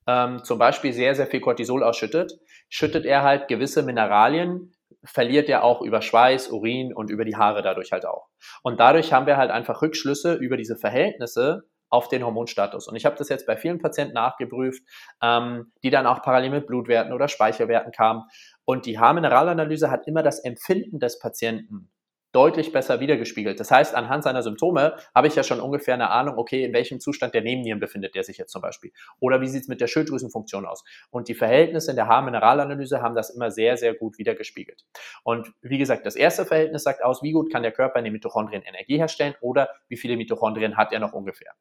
ähm, zum Beispiel sehr, sehr viel Cortisol ausschüttet, schüttet er halt gewisse Mineralien verliert er auch über Schweiß, Urin und über die Haare dadurch halt auch. Und dadurch haben wir halt einfach Rückschlüsse über diese Verhältnisse auf den Hormonstatus. Und ich habe das jetzt bei vielen Patienten nachgeprüft, ähm, die dann auch parallel mit Blutwerten oder Speicherwerten kamen. Und die Haarmineralanalyse hat immer das Empfinden des Patienten deutlich besser wiedergespiegelt. Das heißt, anhand seiner Symptome habe ich ja schon ungefähr eine Ahnung, okay, in welchem Zustand der Nebennieren befindet der sich jetzt zum Beispiel. Oder wie sieht es mit der Schilddrüsenfunktion aus? Und die Verhältnisse in der Haarmineralanalyse haben das immer sehr, sehr gut wiedergespiegelt. Und wie gesagt, das erste Verhältnis sagt aus, wie gut kann der Körper in den Mitochondrien Energie herstellen oder wie viele Mitochondrien hat er noch ungefähr.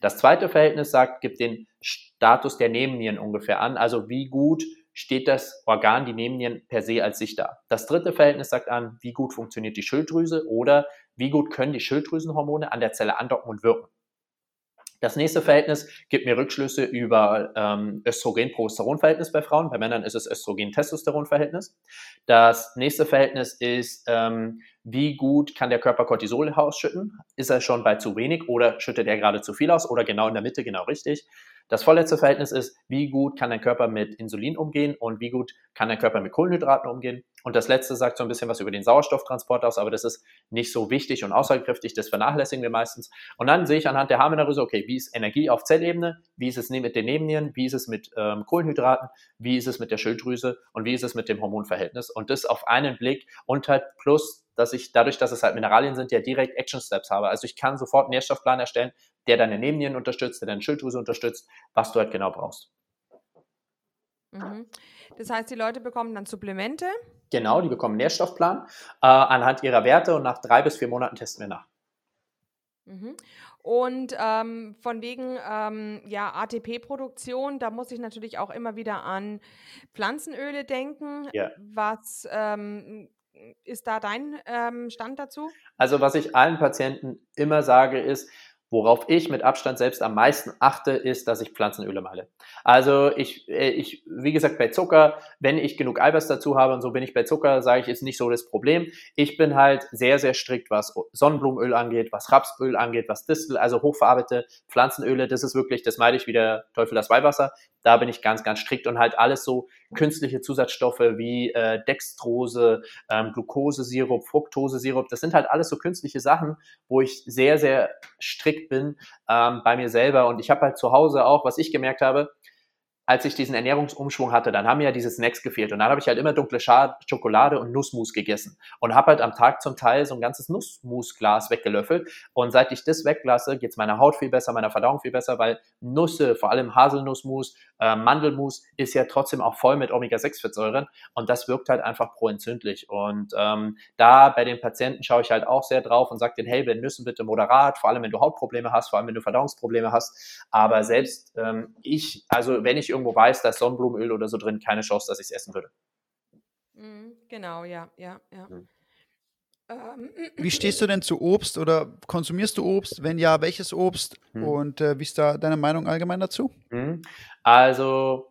Das zweite Verhältnis sagt, gibt den Status der Nebennieren ungefähr an, also wie gut steht das Organ, die Nebennieren, per se als sich da. Das dritte Verhältnis sagt an, wie gut funktioniert die Schilddrüse oder wie gut können die Schilddrüsenhormone an der Zelle andocken und wirken. Das nächste Verhältnis gibt mir Rückschlüsse über ähm, Östrogen-Progesteron-Verhältnis bei Frauen. Bei Männern ist es Östrogen-Testosteron-Verhältnis. Das nächste Verhältnis ist, ähm, wie gut kann der Körper Cortisol ausschütten? Ist er schon bei zu wenig oder schüttet er gerade zu viel aus oder genau in der Mitte, genau richtig? Das vorletzte Verhältnis ist, wie gut kann dein Körper mit Insulin umgehen und wie gut kann dein Körper mit Kohlenhydraten umgehen. Und das letzte sagt so ein bisschen was über den Sauerstofftransport aus, aber das ist nicht so wichtig und aussagekräftig, das vernachlässigen wir meistens. Und dann sehe ich anhand der Haarmineralse, okay, wie ist Energie auf Zellebene, wie ist es mit den Nebennieren, wie ist es mit ähm, Kohlenhydraten, wie ist es mit der Schilddrüse und wie ist es mit dem Hormonverhältnis. Und das auf einen Blick und halt plus dass ich dadurch, dass es halt Mineralien sind, ja direkt Action Steps habe. Also ich kann sofort einen Nährstoffplan erstellen, der deine Nebennieren unterstützt, der deine Schilddrüse unterstützt, was du halt genau brauchst. Mhm. Das heißt, die Leute bekommen dann Supplemente? Genau, die bekommen einen Nährstoffplan äh, anhand ihrer Werte und nach drei bis vier Monaten testen wir nach. Mhm. Und ähm, von wegen ähm, ja, ATP-Produktion, da muss ich natürlich auch immer wieder an Pflanzenöle denken. Ja. Was ähm, ist da dein ähm, Stand dazu? Also was ich allen Patienten immer sage ist, Worauf ich mit Abstand selbst am meisten achte, ist, dass ich Pflanzenöle male. Also ich, äh, ich, wie gesagt, bei Zucker, wenn ich genug Eiweiß dazu habe und so bin ich bei Zucker, sage ich, ist nicht so das Problem. Ich bin halt sehr, sehr strikt, was Sonnenblumenöl angeht, was Rapsöl angeht, was Distel, also hochverarbeitete Pflanzenöle, das ist wirklich, das meide ich wie der Teufel das Weihwasser. Da bin ich ganz, ganz strikt und halt alles so künstliche Zusatzstoffe wie äh, Dextrose, ähm, Glukosesirup, Fructosesirup, das sind halt alles so künstliche Sachen, wo ich sehr, sehr strikt bin ähm, bei mir selber. Und ich habe halt zu Hause auch, was ich gemerkt habe, als ich diesen Ernährungsumschwung hatte, dann haben mir ja diese Snacks gefehlt. Und dann habe ich halt immer dunkle Schokolade und Nussmus gegessen. Und habe halt am Tag zum Teil so ein ganzes Nussmusglas weggelöffelt. Und seit ich das weglasse, geht es meiner Haut viel besser, meiner Verdauung viel besser, weil Nüsse, vor allem Haselnussmus, äh, Mandelmus ist ja trotzdem auch voll mit Omega-6-Fettsäuren und das wirkt halt einfach proentzündlich. Und ähm, da bei den Patienten schaue ich halt auch sehr drauf und sage denen, hey, bei Nüssen bitte moderat, vor allem wenn du Hautprobleme hast, vor allem wenn du Verdauungsprobleme hast, aber selbst ähm, ich, also wenn ich irgendwo weiß, da ist Sonnenblumenöl oder so drin, keine Chance, dass ich es essen würde. Mhm, genau, ja, ja, ja. Mhm. Wie stehst du denn zu Obst oder konsumierst du Obst? Wenn ja, welches Obst? Hm. Und äh, wie ist da deine Meinung allgemein dazu? Hm. Also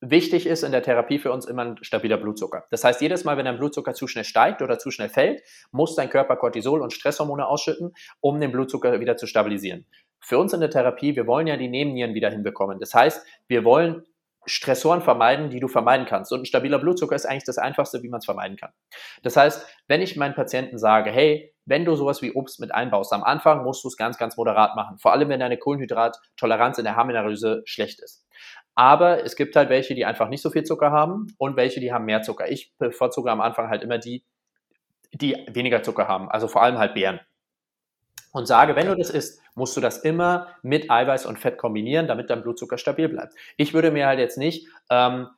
wichtig ist in der Therapie für uns immer ein stabiler Blutzucker. Das heißt, jedes Mal, wenn dein Blutzucker zu schnell steigt oder zu schnell fällt, muss dein Körper Cortisol und Stresshormone ausschütten, um den Blutzucker wieder zu stabilisieren. Für uns in der Therapie, wir wollen ja die Nebennieren wieder hinbekommen. Das heißt, wir wollen Stressoren vermeiden, die du vermeiden kannst. Und ein stabiler Blutzucker ist eigentlich das Einfachste, wie man es vermeiden kann. Das heißt, wenn ich meinen Patienten sage, hey, wenn du sowas wie Obst mit einbaust, am Anfang musst du es ganz, ganz moderat machen. Vor allem, wenn deine Kohlenhydrattoleranz in der Harnanalyse schlecht ist. Aber es gibt halt welche, die einfach nicht so viel Zucker haben und welche, die haben mehr Zucker. Ich bevorzuge am Anfang halt immer die, die weniger Zucker haben. Also vor allem halt Beeren. Und sage, wenn du das isst, musst du das immer mit Eiweiß und Fett kombinieren, damit dein Blutzucker stabil bleibt. Ich würde mir halt jetzt nicht ähm,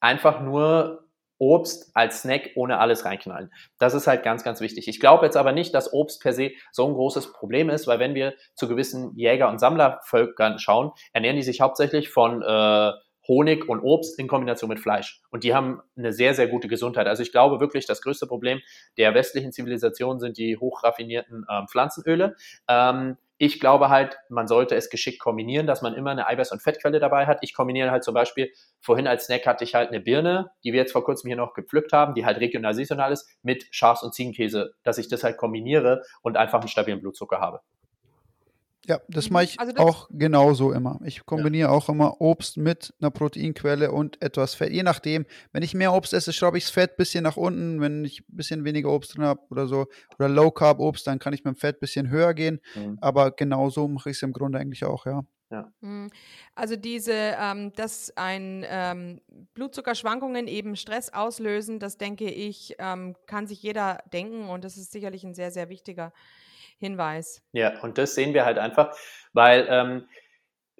einfach nur Obst als Snack ohne alles reinknallen. Das ist halt ganz, ganz wichtig. Ich glaube jetzt aber nicht, dass Obst per se so ein großes Problem ist, weil wenn wir zu gewissen Jäger- und Sammlervölkern schauen, ernähren die sich hauptsächlich von äh, Honig und Obst in Kombination mit Fleisch. Und die haben eine sehr, sehr gute Gesundheit. Also ich glaube wirklich, das größte Problem der westlichen Zivilisation sind die hochraffinierten ähm, Pflanzenöle. Ähm, ich glaube halt, man sollte es geschickt kombinieren, dass man immer eine Eiweiß- und Fettquelle dabei hat. Ich kombiniere halt zum Beispiel, vorhin als Snack hatte ich halt eine Birne, die wir jetzt vor kurzem hier noch gepflückt haben, die halt regional saisonal ist, mit Schafs- und Ziegenkäse, dass ich das halt kombiniere und einfach einen stabilen Blutzucker habe. Ja, das mache ich also das auch genauso immer. Ich kombiniere ja. auch immer Obst mit einer Proteinquelle und etwas Fett. Je nachdem, wenn ich mehr Obst esse, schraube ich das Fett ein bisschen nach unten. Wenn ich ein bisschen weniger Obst drin habe oder so, oder Low Carb Obst, dann kann ich mit dem Fett ein bisschen höher gehen. Mhm. Aber genauso mache ich es im Grunde eigentlich auch, ja. Ja. Mhm. Also diese, ähm, dass ein ähm, Blutzuckerschwankungen eben Stress auslösen, das denke ich, ähm, kann sich jeder denken und das ist sicherlich ein sehr, sehr wichtiger Hinweis. Ja, und das sehen wir halt einfach, weil ähm,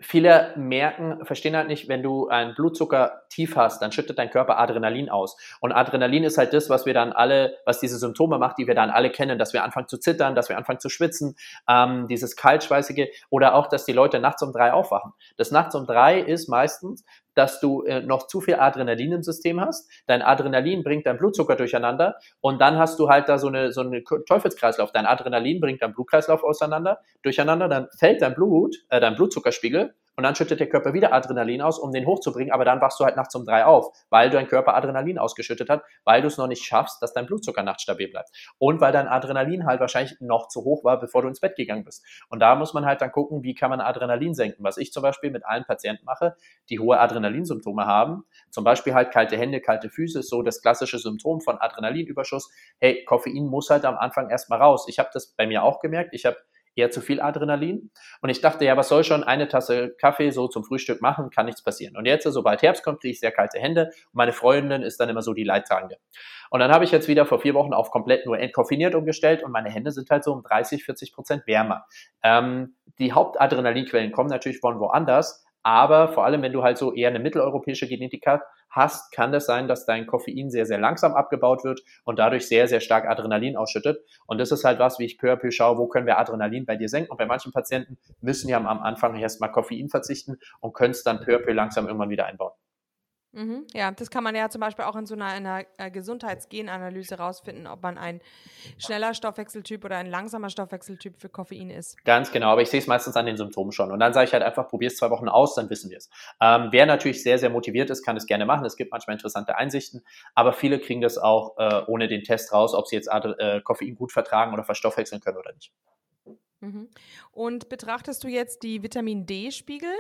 viele merken, verstehen halt nicht, wenn du einen Blutzucker tief hast, dann schüttet dein Körper Adrenalin aus. Und Adrenalin ist halt das, was wir dann alle, was diese Symptome macht, die wir dann alle kennen, dass wir anfangen zu zittern, dass wir anfangen zu schwitzen, ähm, dieses kaltschweißige oder auch, dass die Leute nachts um drei aufwachen. Das nachts um drei ist meistens, dass du äh, noch zu viel Adrenalin im System hast. Dein Adrenalin bringt dein Blutzucker durcheinander und dann hast du halt da so eine, so eine Teufelskreislauf. Dein Adrenalin bringt dein Blutkreislauf auseinander, durcheinander, dann fällt dein Blut, äh, dein Blutzuckerspiegel und dann schüttet der Körper wieder Adrenalin aus, um den hochzubringen, aber dann wachst du halt nachts um drei auf, weil dein Körper Adrenalin ausgeschüttet hat, weil du es noch nicht schaffst, dass dein Blutzucker nachts stabil bleibt. Und weil dein Adrenalin halt wahrscheinlich noch zu hoch war, bevor du ins Bett gegangen bist. Und da muss man halt dann gucken, wie kann man Adrenalin senken. Was ich zum Beispiel mit allen Patienten mache, die hohe Adrenalinsymptome haben, zum Beispiel halt kalte Hände, kalte Füße, so das klassische Symptom von Adrenalinüberschuss. Hey, Koffein muss halt am Anfang erstmal raus. Ich habe das bei mir auch gemerkt. Ich habe eher zu viel Adrenalin. Und ich dachte, ja, was soll schon eine Tasse Kaffee so zum Frühstück machen, kann nichts passieren. Und jetzt, sobald Herbst kommt, kriege ich sehr kalte Hände. Und meine Freundin ist dann immer so die Leidtragende. Und dann habe ich jetzt wieder vor vier Wochen auf komplett nur entkoffiniert umgestellt und meine Hände sind halt so um 30, 40 Prozent wärmer. Ähm, die Hauptadrenalinquellen kommen natürlich von woanders, aber vor allem, wenn du halt so eher eine mitteleuropäische Genetik hast, kann das sein, dass dein Koffein sehr, sehr langsam abgebaut wird und dadurch sehr, sehr stark Adrenalin ausschüttet. Und das ist halt was, wie ich peu à peu schaue, wo können wir Adrenalin bei dir senken. Und bei manchen Patienten müssen ja am Anfang erstmal Koffein verzichten und können es dann peu à peu langsam irgendwann wieder einbauen. Mhm, ja, das kann man ja zum Beispiel auch in so einer, einer äh, Gesundheitsgenanalyse rausfinden, ob man ein schneller Stoffwechseltyp oder ein langsamer Stoffwechseltyp für Koffein ist. Ganz genau, aber ich sehe es meistens an den Symptomen schon. Und dann sage ich halt einfach, probier es zwei Wochen aus, dann wissen wir es. Ähm, wer natürlich sehr, sehr motiviert ist, kann es gerne machen. Es gibt manchmal interessante Einsichten, aber viele kriegen das auch äh, ohne den Test raus, ob sie jetzt äh, Koffein gut vertragen oder verstoffwechseln können oder nicht. Mhm. Und betrachtest du jetzt die Vitamin D-Spiegel?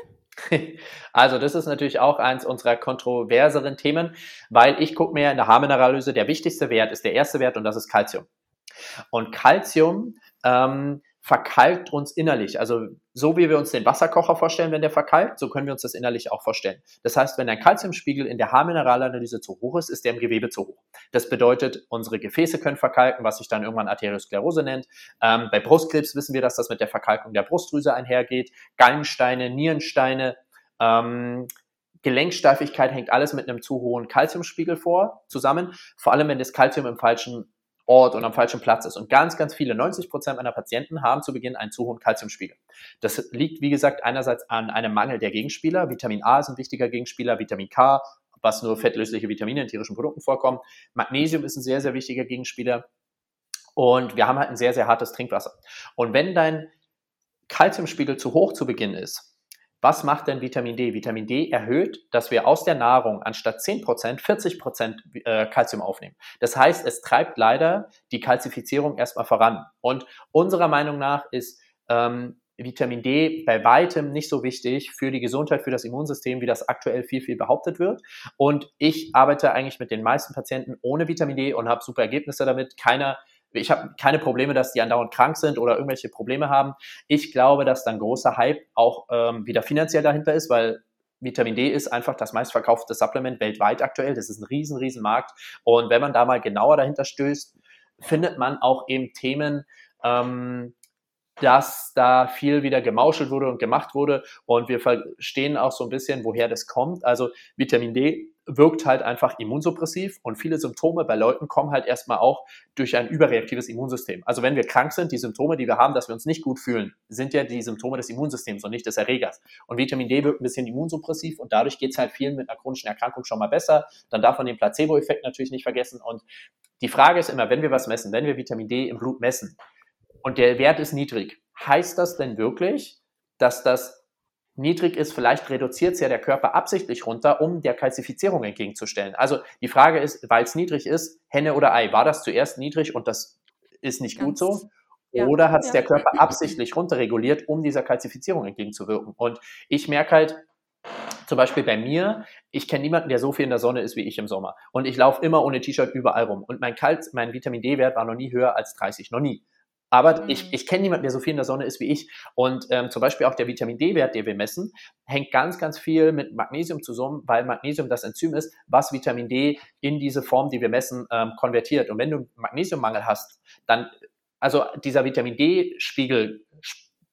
(laughs) Also das ist natürlich auch eins unserer kontroverseren Themen, weil ich gucke mir in der Haarminerallyse, der wichtigste Wert ist der erste Wert und das ist Calcium. Und Calcium ähm, verkalkt uns innerlich. Also so wie wir uns den Wasserkocher vorstellen, wenn der verkalkt, so können wir uns das innerlich auch vorstellen. Das heißt, wenn ein Calciumspiegel in der Haarmineralanalyse zu hoch ist, ist der im Gewebe zu hoch. Das bedeutet, unsere Gefäße können verkalken, was sich dann irgendwann Arteriosklerose nennt. Ähm, bei Brustkrebs wissen wir, dass das mit der Verkalkung der Brustdrüse einhergeht. Gallensteine, Nierensteine, ähm, Gelenksteifigkeit hängt alles mit einem zu hohen Calciumspiegel vor, zusammen. Vor allem, wenn das Calcium im falschen Ort und am falschen Platz ist. Und ganz, ganz viele, 90 Prozent meiner Patienten haben zu Beginn einen zu hohen Kalziumspiegel. Das liegt, wie gesagt, einerseits an einem Mangel der Gegenspieler. Vitamin A ist ein wichtiger Gegenspieler, Vitamin K, was nur fettlösliche Vitamine in tierischen Produkten vorkommen. Magnesium ist ein sehr, sehr wichtiger Gegenspieler. Und wir haben halt ein sehr, sehr hartes Trinkwasser. Und wenn dein Kalziumspiegel zu hoch zu Beginn ist, was macht denn Vitamin D? Vitamin D erhöht, dass wir aus der Nahrung anstatt 10% 40% äh, Kalzium aufnehmen. Das heißt, es treibt leider die Kalzifizierung erstmal voran. Und unserer Meinung nach ist ähm, Vitamin D bei weitem nicht so wichtig für die Gesundheit, für das Immunsystem, wie das aktuell viel, viel behauptet wird. Und ich arbeite eigentlich mit den meisten Patienten ohne Vitamin D und habe super Ergebnisse damit. Keiner ich habe keine Probleme, dass die andauernd krank sind oder irgendwelche Probleme haben. Ich glaube, dass dann großer Hype auch ähm, wieder finanziell dahinter ist, weil Vitamin D ist einfach das meistverkaufte Supplement weltweit aktuell. Das ist ein riesen, riesen Markt. Und wenn man da mal genauer dahinter stößt, findet man auch eben Themen, ähm, dass da viel wieder gemauschelt wurde und gemacht wurde. Und wir verstehen auch so ein bisschen, woher das kommt. Also Vitamin D wirkt halt einfach immunsuppressiv und viele Symptome bei Leuten kommen halt erstmal auch durch ein überreaktives Immunsystem. Also wenn wir krank sind, die Symptome, die wir haben, dass wir uns nicht gut fühlen, sind ja die Symptome des Immunsystems und nicht des Erregers. Und Vitamin D wirkt ein bisschen immunsuppressiv und dadurch geht es halt vielen mit einer chronischen Erkrankung schon mal besser. Dann darf man den Placebo-Effekt natürlich nicht vergessen. Und die Frage ist immer, wenn wir was messen, wenn wir Vitamin D im Blut messen und der Wert ist niedrig, heißt das denn wirklich, dass das niedrig ist, vielleicht reduziert es ja der Körper absichtlich runter, um der Kalzifizierung entgegenzustellen. Also die Frage ist, weil es niedrig ist, Henne oder Ei, war das zuerst niedrig und das ist nicht Ganz, gut so? Ja, oder hat es ja. der Körper absichtlich runterreguliert, um dieser Kalzifizierung entgegenzuwirken? Und ich merke halt, zum Beispiel bei mir, ich kenne niemanden, der so viel in der Sonne ist wie ich im Sommer. Und ich laufe immer ohne T-Shirt überall rum. Und mein, Kalz, mein Vitamin D-Wert war noch nie höher als 30, noch nie. Aber mhm. ich, ich kenne niemanden, der so viel in der Sonne ist wie ich. Und ähm, zum Beispiel auch der Vitamin D-Wert, den wir messen, hängt ganz, ganz viel mit Magnesium zusammen, weil Magnesium das Enzym ist, was Vitamin D in diese Form, die wir messen, ähm, konvertiert. Und wenn du Magnesiummangel hast, dann, also dieser Vitamin D-Spiegel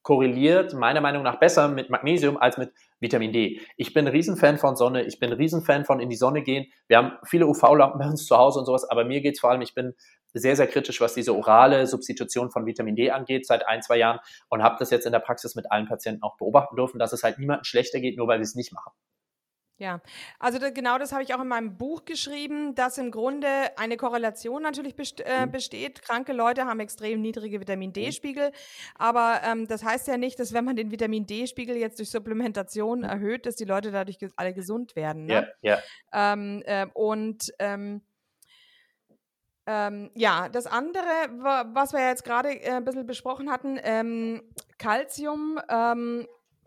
korreliert meiner Meinung nach besser mit Magnesium als mit Vitamin D. Ich bin ein Riesenfan von Sonne, ich bin ein Riesenfan von in die Sonne gehen. Wir haben viele UV-Lampen bei uns zu Hause und sowas, aber mir geht es vor allem, ich bin sehr, sehr kritisch, was diese orale Substitution von Vitamin D angeht, seit ein, zwei Jahren und habe das jetzt in der Praxis mit allen Patienten auch beobachten dürfen, dass es halt niemandem schlechter geht, nur weil wir es nicht machen. Ja, also da, genau das habe ich auch in meinem Buch geschrieben, dass im Grunde eine Korrelation natürlich best äh, mhm. besteht. Kranke Leute haben extrem niedrige Vitamin mhm. D-Spiegel, aber ähm, das heißt ja nicht, dass wenn man den Vitamin D-Spiegel jetzt durch Supplementation mhm. erhöht, dass die Leute dadurch alle gesund werden. Ne? Ja, ja. Ähm, äh, und ähm, ähm, ja, das andere, was wir jetzt gerade äh, ein bisschen besprochen hatten, ähm, Calcium.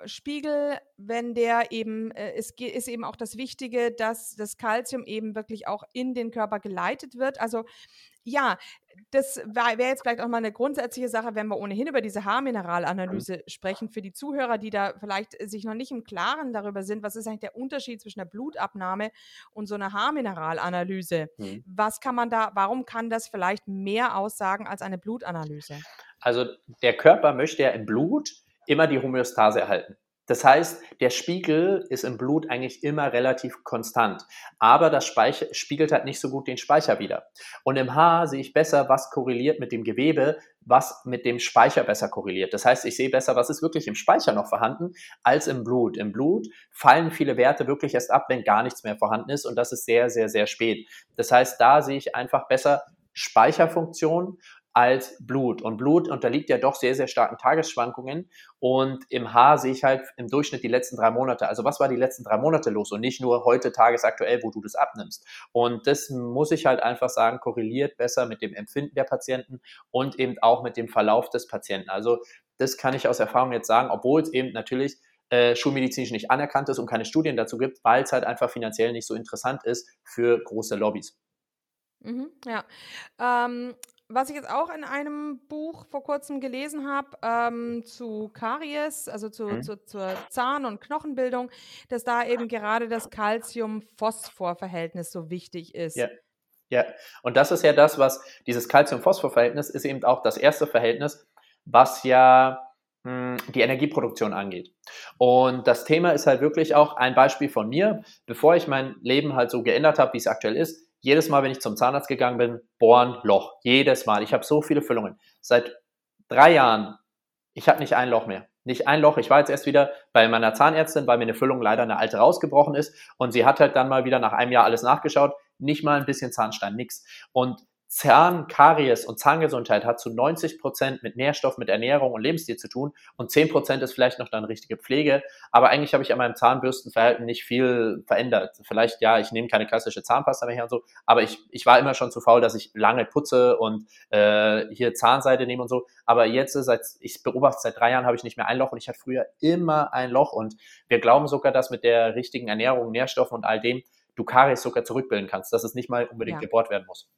Spiegel, wenn der eben, äh, es ist eben auch das Wichtige, dass das Calcium eben wirklich auch in den Körper geleitet wird. Also ja, das wäre jetzt vielleicht auch mal eine grundsätzliche Sache, wenn wir ohnehin über diese Haarmineralanalyse sprechen, für die Zuhörer, die da vielleicht sich noch nicht im Klaren darüber sind, was ist eigentlich der Unterschied zwischen der Blutabnahme und so einer Haarmineralanalyse? Mhm. Was kann man da, warum kann das vielleicht mehr aussagen als eine Blutanalyse? Also der Körper möchte ja im Blut immer die Homöostase erhalten. Das heißt, der Spiegel ist im Blut eigentlich immer relativ konstant, aber das Speicher spiegelt halt nicht so gut den Speicher wieder. Und im Haar sehe ich besser, was korreliert mit dem Gewebe, was mit dem Speicher besser korreliert. Das heißt, ich sehe besser, was ist wirklich im Speicher noch vorhanden, als im Blut. Im Blut fallen viele Werte wirklich erst ab, wenn gar nichts mehr vorhanden ist und das ist sehr, sehr, sehr spät. Das heißt, da sehe ich einfach besser Speicherfunktion als Blut. Und Blut unterliegt ja doch sehr, sehr starken Tagesschwankungen. Und im Haar sehe ich halt im Durchschnitt die letzten drei Monate. Also was war die letzten drei Monate los und nicht nur heute tagesaktuell, wo du das abnimmst. Und das muss ich halt einfach sagen, korreliert besser mit dem Empfinden der Patienten und eben auch mit dem Verlauf des Patienten. Also das kann ich aus Erfahrung jetzt sagen, obwohl es eben natürlich äh, schulmedizinisch nicht anerkannt ist und keine Studien dazu gibt, weil es halt einfach finanziell nicht so interessant ist für große Lobbys. Mhm, ja. Ähm, was ich jetzt auch in einem Buch vor kurzem gelesen habe, ähm, zu Karies, also zu, mhm. zu, zur Zahn- und Knochenbildung, dass da eben gerade das Calcium-Phosphor-Verhältnis so wichtig ist. Ja. ja, und das ist ja das, was dieses Calcium-Phosphor-Verhältnis ist eben auch das erste Verhältnis, was ja hm, die Energieproduktion angeht. Und das Thema ist halt wirklich auch ein Beispiel von mir, bevor ich mein Leben halt so geändert habe, wie es aktuell ist, jedes Mal, wenn ich zum Zahnarzt gegangen bin, bohren, Loch. Jedes Mal. Ich habe so viele Füllungen. Seit drei Jahren, ich habe nicht ein Loch mehr. Nicht ein Loch. Ich war jetzt erst wieder bei meiner Zahnärztin, weil mir eine Füllung leider eine alte rausgebrochen ist. Und sie hat halt dann mal wieder nach einem Jahr alles nachgeschaut. Nicht mal ein bisschen Zahnstein, nix. Und Zahnkaries und Zahngesundheit hat zu 90 Prozent mit Nährstoff, mit Ernährung und Lebensstil zu tun und 10 Prozent ist vielleicht noch dann richtige Pflege. Aber eigentlich habe ich an meinem Zahnbürstenverhalten nicht viel verändert. Vielleicht, ja, ich nehme keine klassische Zahnpasta mehr her und so, aber ich, ich war immer schon zu faul, dass ich lange putze und äh, hier Zahnseide nehme und so. Aber jetzt, seit ich beobachte seit drei Jahren, habe ich nicht mehr ein Loch und ich hatte früher immer ein Loch. Und wir glauben sogar, dass mit der richtigen Ernährung, Nährstoffen und all dem du Karies sogar zurückbilden kannst, dass es nicht mal unbedingt ja. gebohrt werden muss.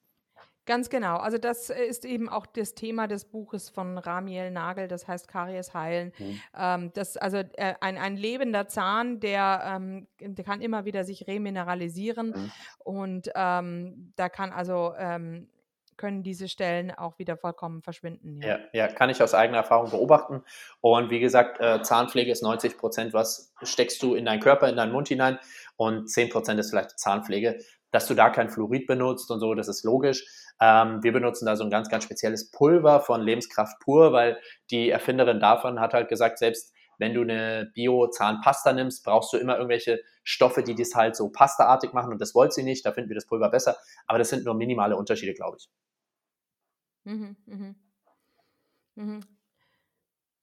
Ganz genau. Also das ist eben auch das Thema des Buches von Ramiel Nagel, das heißt Karies heilen. Mhm. Ähm, das, also äh, ein, ein lebender Zahn, der, ähm, der kann immer wieder sich remineralisieren mhm. und ähm, da kann also ähm, können diese Stellen auch wieder vollkommen verschwinden. Ja. ja, ja, kann ich aus eigener Erfahrung beobachten. Und wie gesagt, äh, Zahnpflege ist 90 Prozent, was steckst du in deinen Körper, in deinen Mund hinein und 10 Prozent ist vielleicht Zahnpflege. Dass du da kein Fluorid benutzt und so, das ist logisch. Ähm, wir benutzen da so ein ganz, ganz spezielles Pulver von Lebenskraft pur, weil die Erfinderin davon hat halt gesagt, selbst wenn du eine Bio-Zahnpasta nimmst, brauchst du immer irgendwelche Stoffe, die das halt so pastaartig machen und das wollte sie nicht, da finden wir das Pulver besser, aber das sind nur minimale Unterschiede, glaube ich. Mhm, mhm. Mhm.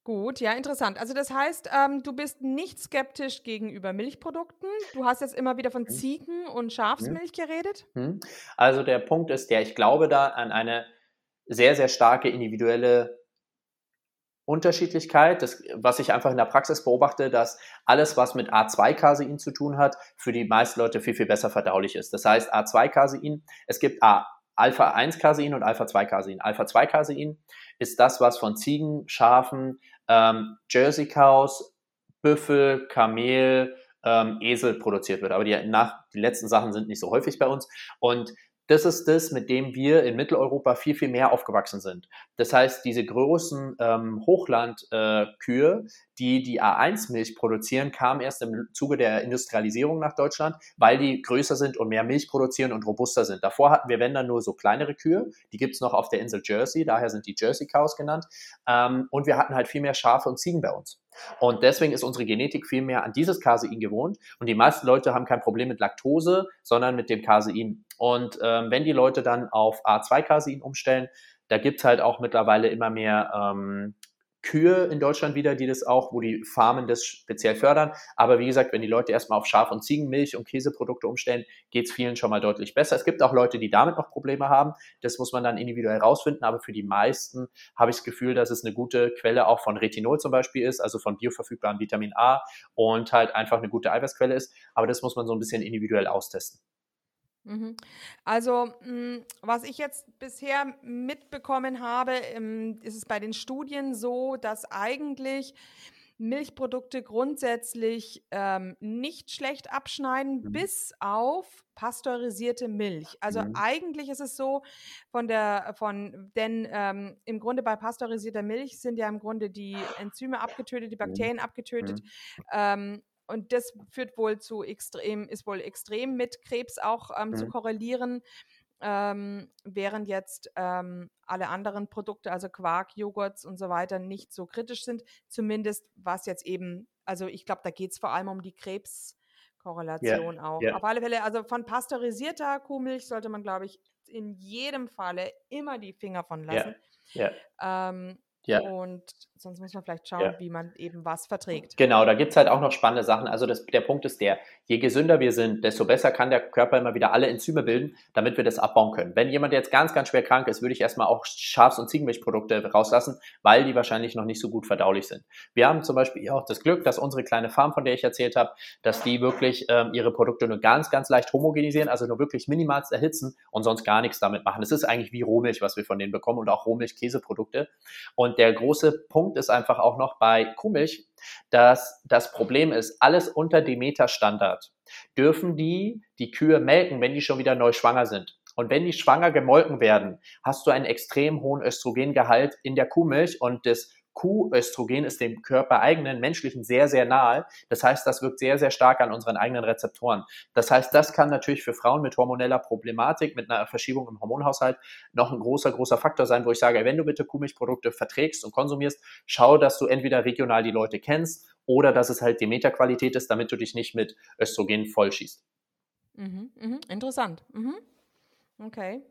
Gut, ja, interessant. Also das heißt, ähm, du bist nicht skeptisch gegenüber Milchprodukten. Du hast jetzt immer wieder von mhm. Ziegen- und mhm. Schafsmilch geredet. Mhm. Also der Punkt ist der, ich glaube da an eine sehr, sehr starke individuelle Unterschiedlichkeit, das, was ich einfach in der Praxis beobachte, dass alles, was mit A2-Casein zu tun hat, für die meisten Leute viel, viel besser verdaulich ist. Das heißt, A2-Casein, es gibt A, Alpha-1-Casein und Alpha-2-Casein. Alpha-2-Casein ist das, was von Ziegen, Schafen, ähm, Jersey Cows, Büffel, Kamel, ähm, Esel produziert wird. Aber die, nach, die letzten Sachen sind nicht so häufig bei uns. Und das ist das, mit dem wir in Mitteleuropa viel, viel mehr aufgewachsen sind. Das heißt, diese großen ähm, Hochlandkühe, äh, die die A1-Milch produzieren, kamen erst im Zuge der Industrialisierung nach Deutschland, weil die größer sind und mehr Milch produzieren und robuster sind. Davor hatten wir, wenn dann, nur so kleinere Kühe. Die gibt es noch auf der Insel Jersey, daher sind die Jersey Cows genannt. Ähm, und wir hatten halt viel mehr Schafe und Ziegen bei uns. Und deswegen ist unsere Genetik viel mehr an dieses Casein gewohnt. Und die meisten Leute haben kein Problem mit Laktose, sondern mit dem Casein. Und ähm, wenn die Leute dann auf A2-Casein umstellen, da gibt es halt auch mittlerweile immer mehr ähm, Kühe in Deutschland wieder, die das auch, wo die Farmen das speziell fördern. Aber wie gesagt, wenn die Leute erstmal auf Schaf- und Ziegenmilch und Käseprodukte umstellen, geht es vielen schon mal deutlich besser. Es gibt auch Leute, die damit noch Probleme haben. Das muss man dann individuell rausfinden. Aber für die meisten habe ich das Gefühl, dass es eine gute Quelle auch von Retinol zum Beispiel ist, also von bioverfügbarem Vitamin A und halt einfach eine gute Eiweißquelle ist. Aber das muss man so ein bisschen individuell austesten. Mhm. Also, hm, was ich jetzt bisher mitbekommen habe, ähm, ist es bei den Studien so, dass eigentlich Milchprodukte grundsätzlich ähm, nicht schlecht abschneiden, mhm. bis auf pasteurisierte Milch. Also mhm. eigentlich ist es so, von der, von, denn ähm, im Grunde bei pasteurisierter Milch sind ja im Grunde die Enzyme abgetötet, die mhm. Bakterien abgetötet. Mhm. Ähm, und das führt wohl zu extrem, ist wohl extrem mit Krebs auch ähm, mhm. zu korrelieren. Ähm, während jetzt ähm, alle anderen Produkte, also Quark, Joghurts und so weiter, nicht so kritisch sind. Zumindest was jetzt eben, also ich glaube, da geht es vor allem um die Krebskorrelation yeah, auch. Yeah. Auf alle Fälle, also von pasteurisierter Kuhmilch sollte man, glaube ich, in jedem Falle immer die Finger von lassen. Yeah, ähm, ja. Und sonst muss man vielleicht schauen, ja. wie man eben was verträgt. Genau, da gibt es halt auch noch spannende Sachen. Also das, der Punkt ist der, je gesünder wir sind, desto besser kann der Körper immer wieder alle Enzyme bilden, damit wir das abbauen können. Wenn jemand jetzt ganz, ganz schwer krank ist, würde ich erstmal auch Schafs- und Ziegenmilchprodukte rauslassen, weil die wahrscheinlich noch nicht so gut verdaulich sind. Wir haben zum Beispiel auch das Glück, dass unsere kleine Farm, von der ich erzählt habe, dass die wirklich ähm, ihre Produkte nur ganz, ganz leicht homogenisieren, also nur wirklich minimalst erhitzen und sonst gar nichts damit machen. Es ist eigentlich wie Rohmilch, was wir von denen bekommen und auch Rohmilch-Käseprodukte. Und der große Punkt ist einfach auch noch bei Kuhmilch, dass das Problem ist, alles unter Demeter-Standard dürfen die die Kühe melken, wenn die schon wieder neu schwanger sind. Und wenn die schwanger gemolken werden, hast du einen extrem hohen Östrogengehalt in der Kuhmilch und das Kuhöstrogen ist dem körpereigenen menschlichen sehr, sehr nahe. Das heißt, das wirkt sehr, sehr stark an unseren eigenen Rezeptoren. Das heißt, das kann natürlich für Frauen mit hormoneller Problematik, mit einer Verschiebung im Hormonhaushalt noch ein großer, großer Faktor sein, wo ich sage, wenn du bitte Kuhmilchprodukte verträgst und konsumierst, schau, dass du entweder regional die Leute kennst oder dass es halt Demeter-Qualität ist, damit du dich nicht mit Östrogen vollschießt. Mhm, mh, interessant. Mhm. Okay.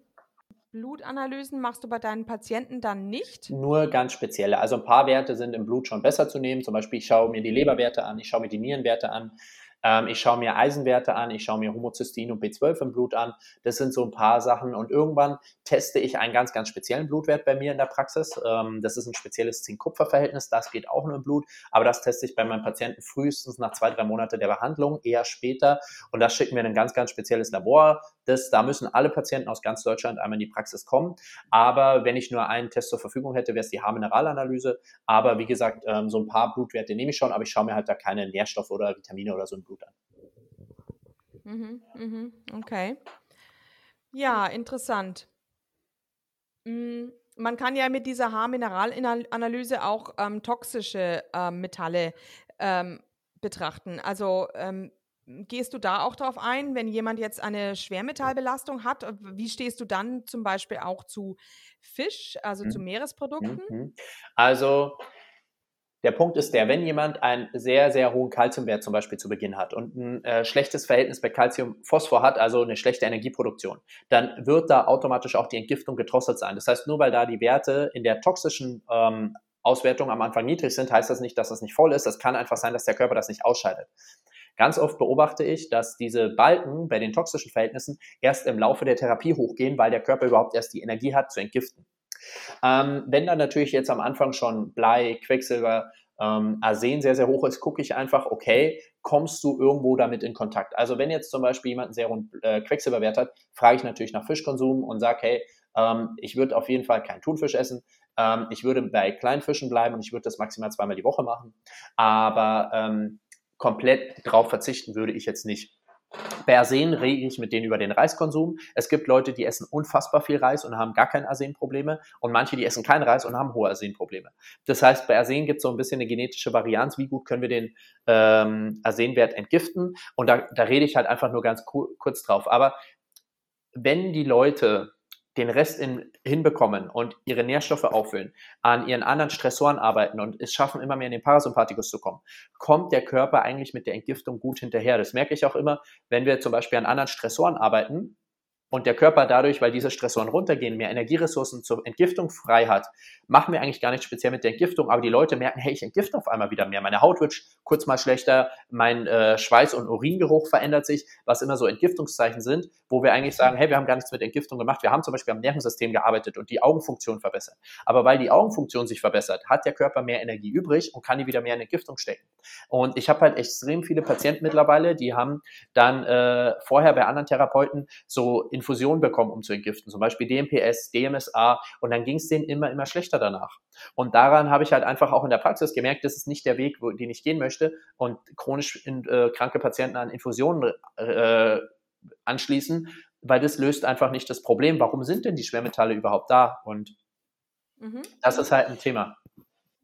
Blutanalysen machst du bei deinen Patienten dann nicht? Nur ganz spezielle. Also ein paar Werte sind im Blut schon besser zu nehmen. Zum Beispiel, ich schaue mir die Leberwerte an, ich schaue mir die Nierenwerte an, ähm, ich schaue mir Eisenwerte an, ich schaue mir Homozystein und B12 im Blut an. Das sind so ein paar Sachen. Und irgendwann teste ich einen ganz, ganz speziellen Blutwert bei mir in der Praxis. Ähm, das ist ein spezielles Zink-Kupfer-Verhältnis. Das geht auch nur im Blut. Aber das teste ich bei meinen Patienten frühestens nach zwei, drei Monaten der Behandlung, eher später. Und das schicken wir in ein ganz, ganz spezielles Labor. Das, da müssen alle Patienten aus ganz Deutschland einmal in die Praxis kommen. Aber wenn ich nur einen Test zur Verfügung hätte, wäre es die Haarmineralanalyse. Aber wie gesagt, ähm, so ein paar Blutwerte nehme ich schon, aber ich schaue mir halt da keine Nährstoffe oder Vitamine oder so im Blut Blut an. Mhm, mhm, okay. Ja, interessant. Hm, man kann ja mit dieser Haarmineralanalyse auch ähm, toxische ähm, Metalle ähm, betrachten. Also ähm, gehst du da auch darauf ein, wenn jemand jetzt eine Schwermetallbelastung hat? Wie stehst du dann zum Beispiel auch zu Fisch, also mhm. zu Meeresprodukten? Mhm. Also der Punkt ist der, wenn jemand einen sehr, sehr hohen Kalziumwert zum Beispiel zu Beginn hat und ein äh, schlechtes Verhältnis bei Calcium-Phosphor hat, also eine schlechte Energieproduktion, dann wird da automatisch auch die Entgiftung gedrosselt sein. Das heißt, nur weil da die Werte in der toxischen ähm, Auswertung am Anfang niedrig sind, heißt das nicht, dass das nicht voll ist. Das kann einfach sein, dass der Körper das nicht ausscheidet. Ganz oft beobachte ich, dass diese Balken bei den toxischen Verhältnissen erst im Laufe der Therapie hochgehen, weil der Körper überhaupt erst die Energie hat zu entgiften. Ähm, wenn dann natürlich jetzt am Anfang schon Blei, Quecksilber, ähm, Arsen sehr, sehr hoch ist, gucke ich einfach, okay, kommst du irgendwo damit in Kontakt? Also wenn jetzt zum Beispiel jemand einen sehr hohen äh, Quecksilberwert hat, frage ich natürlich nach Fischkonsum und sage, hey, ähm, ich würde auf jeden Fall keinen Thunfisch essen. Ähm, ich würde bei kleinen Fischen bleiben und ich würde das maximal zweimal die Woche machen. Aber ähm, komplett drauf verzichten würde ich jetzt nicht. Bei Arsen rede ich mit denen über den Reiskonsum. Es gibt Leute, die essen unfassbar viel Reis und haben gar keine Arsenprobleme und manche, die essen keinen Reis und haben hohe Arsenprobleme. Das heißt, bei Arsen gibt es so ein bisschen eine genetische Varianz, wie gut können wir den ähm, Arsenwert entgiften und da, da rede ich halt einfach nur ganz kurz drauf. Aber wenn die Leute den Rest in, hinbekommen und ihre Nährstoffe auffüllen, an ihren anderen Stressoren arbeiten und es schaffen, immer mehr in den Parasympathikus zu kommen, kommt der Körper eigentlich mit der Entgiftung gut hinterher. Das merke ich auch immer, wenn wir zum Beispiel an anderen Stressoren arbeiten, und der Körper dadurch, weil diese Stressoren runtergehen, mehr Energieressourcen zur Entgiftung frei hat, machen wir eigentlich gar nicht speziell mit der Entgiftung, aber die Leute merken, hey, ich entgifte auf einmal wieder mehr. Meine Haut wird kurz mal schlechter, mein äh, Schweiß- und Uringeruch verändert sich, was immer so Entgiftungszeichen sind, wo wir eigentlich sagen, hey, wir haben gar nichts mit Entgiftung gemacht, wir haben zum Beispiel am Nervensystem gearbeitet und die Augenfunktion verbessert. Aber weil die Augenfunktion sich verbessert, hat der Körper mehr Energie übrig und kann die wieder mehr in Entgiftung stecken. Und ich habe halt extrem viele Patienten mittlerweile, die haben dann äh, vorher bei anderen Therapeuten so in Infusion bekommen, um zu entgiften, zum Beispiel DMPS, DMSA und dann ging es denen immer, immer schlechter danach. Und daran habe ich halt einfach auch in der Praxis gemerkt, das ist nicht der Weg, wo, den ich gehen möchte und chronisch in, äh, kranke Patienten an Infusionen äh, anschließen, weil das löst einfach nicht das Problem. Warum sind denn die Schwermetalle überhaupt da? Und mhm. das ist halt ein Thema.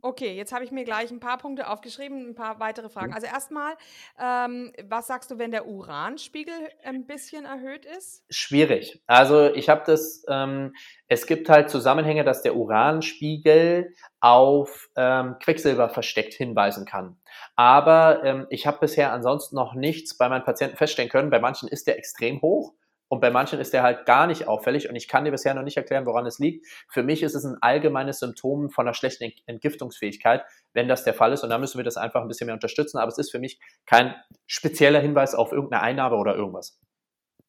Okay, jetzt habe ich mir gleich ein paar Punkte aufgeschrieben, ein paar weitere Fragen. Mhm. Also erstmal, ähm, was sagst du, wenn der Uranspiegel ein bisschen erhöht ist? Schwierig. Also ich habe das, ähm, es gibt halt Zusammenhänge, dass der Uranspiegel auf ähm, Quecksilber versteckt hinweisen kann. Aber ähm, ich habe bisher ansonsten noch nichts bei meinen Patienten feststellen können. Bei manchen ist der extrem hoch. Und bei manchen ist der halt gar nicht auffällig und ich kann dir bisher noch nicht erklären, woran es liegt. Für mich ist es ein allgemeines Symptom von einer schlechten Entgiftungsfähigkeit, wenn das der Fall ist. Und da müssen wir das einfach ein bisschen mehr unterstützen. Aber es ist für mich kein spezieller Hinweis auf irgendeine Einnahme oder irgendwas.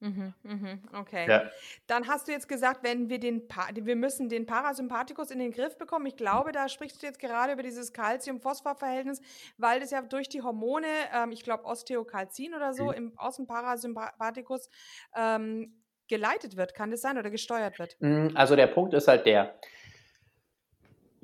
Mhm, mhm, okay. Ja. Dann hast du jetzt gesagt, wenn wir den pa wir müssen den Parasympathikus in den Griff bekommen. Ich glaube, da sprichst du jetzt gerade über dieses Calcium-Phosphor-Verhältnis, weil das ja durch die Hormone, ähm, ich glaube Osteokalzin oder so, mhm. im, aus dem Parasympathikus ähm, geleitet wird. Kann das sein oder gesteuert wird? Mm, also der Punkt ist halt der,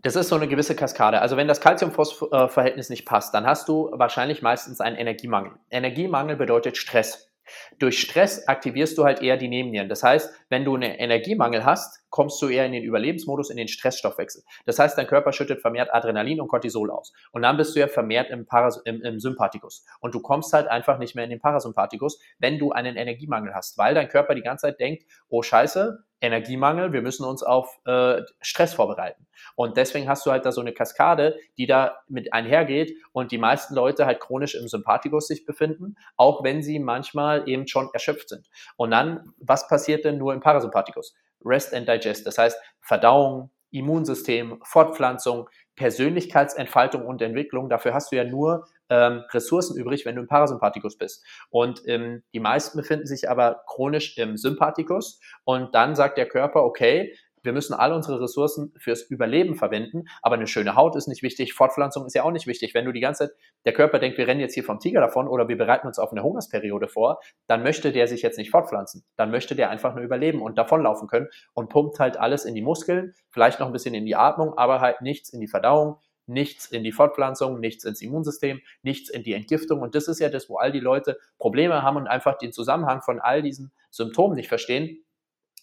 das ist so eine gewisse Kaskade. Also wenn das Calcium-Phosphor-Verhältnis nicht passt, dann hast du wahrscheinlich meistens einen Energiemangel. Energiemangel bedeutet Stress. Durch Stress aktivierst du halt eher die Nebennieren. Das heißt, wenn du einen Energiemangel hast, kommst du eher in den Überlebensmodus, in den Stressstoffwechsel. Das heißt, dein Körper schüttet vermehrt Adrenalin und Cortisol aus. Und dann bist du ja vermehrt im, Paras im, im Sympathikus. Und du kommst halt einfach nicht mehr in den Parasympathikus, wenn du einen Energiemangel hast, weil dein Körper die ganze Zeit denkt, oh scheiße, Energiemangel, wir müssen uns auf äh, Stress vorbereiten. Und deswegen hast du halt da so eine Kaskade, die da mit einhergeht und die meisten Leute halt chronisch im Sympathikus sich befinden, auch wenn sie manchmal eben schon erschöpft sind. Und dann, was passiert denn nur im Parasympathikus? Rest and Digest. Das heißt Verdauung, Immunsystem, Fortpflanzung, Persönlichkeitsentfaltung und Entwicklung. Dafür hast du ja nur ähm, Ressourcen übrig, wenn du im Parasympathikus bist. Und ähm, die meisten befinden sich aber chronisch im Sympathikus. Und dann sagt der Körper, okay, wir müssen alle unsere Ressourcen fürs Überleben verwenden, aber eine schöne Haut ist nicht wichtig, Fortpflanzung ist ja auch nicht wichtig. Wenn du die ganze Zeit, der Körper denkt, wir rennen jetzt hier vom Tiger davon oder wir bereiten uns auf eine Hungersperiode vor, dann möchte der sich jetzt nicht fortpflanzen. Dann möchte der einfach nur überleben und davonlaufen können und pumpt halt alles in die Muskeln, vielleicht noch ein bisschen in die Atmung, aber halt nichts in die Verdauung, nichts in die Fortpflanzung, nichts ins Immunsystem, nichts in die Entgiftung. Und das ist ja das, wo all die Leute Probleme haben und einfach den Zusammenhang von all diesen Symptomen nicht verstehen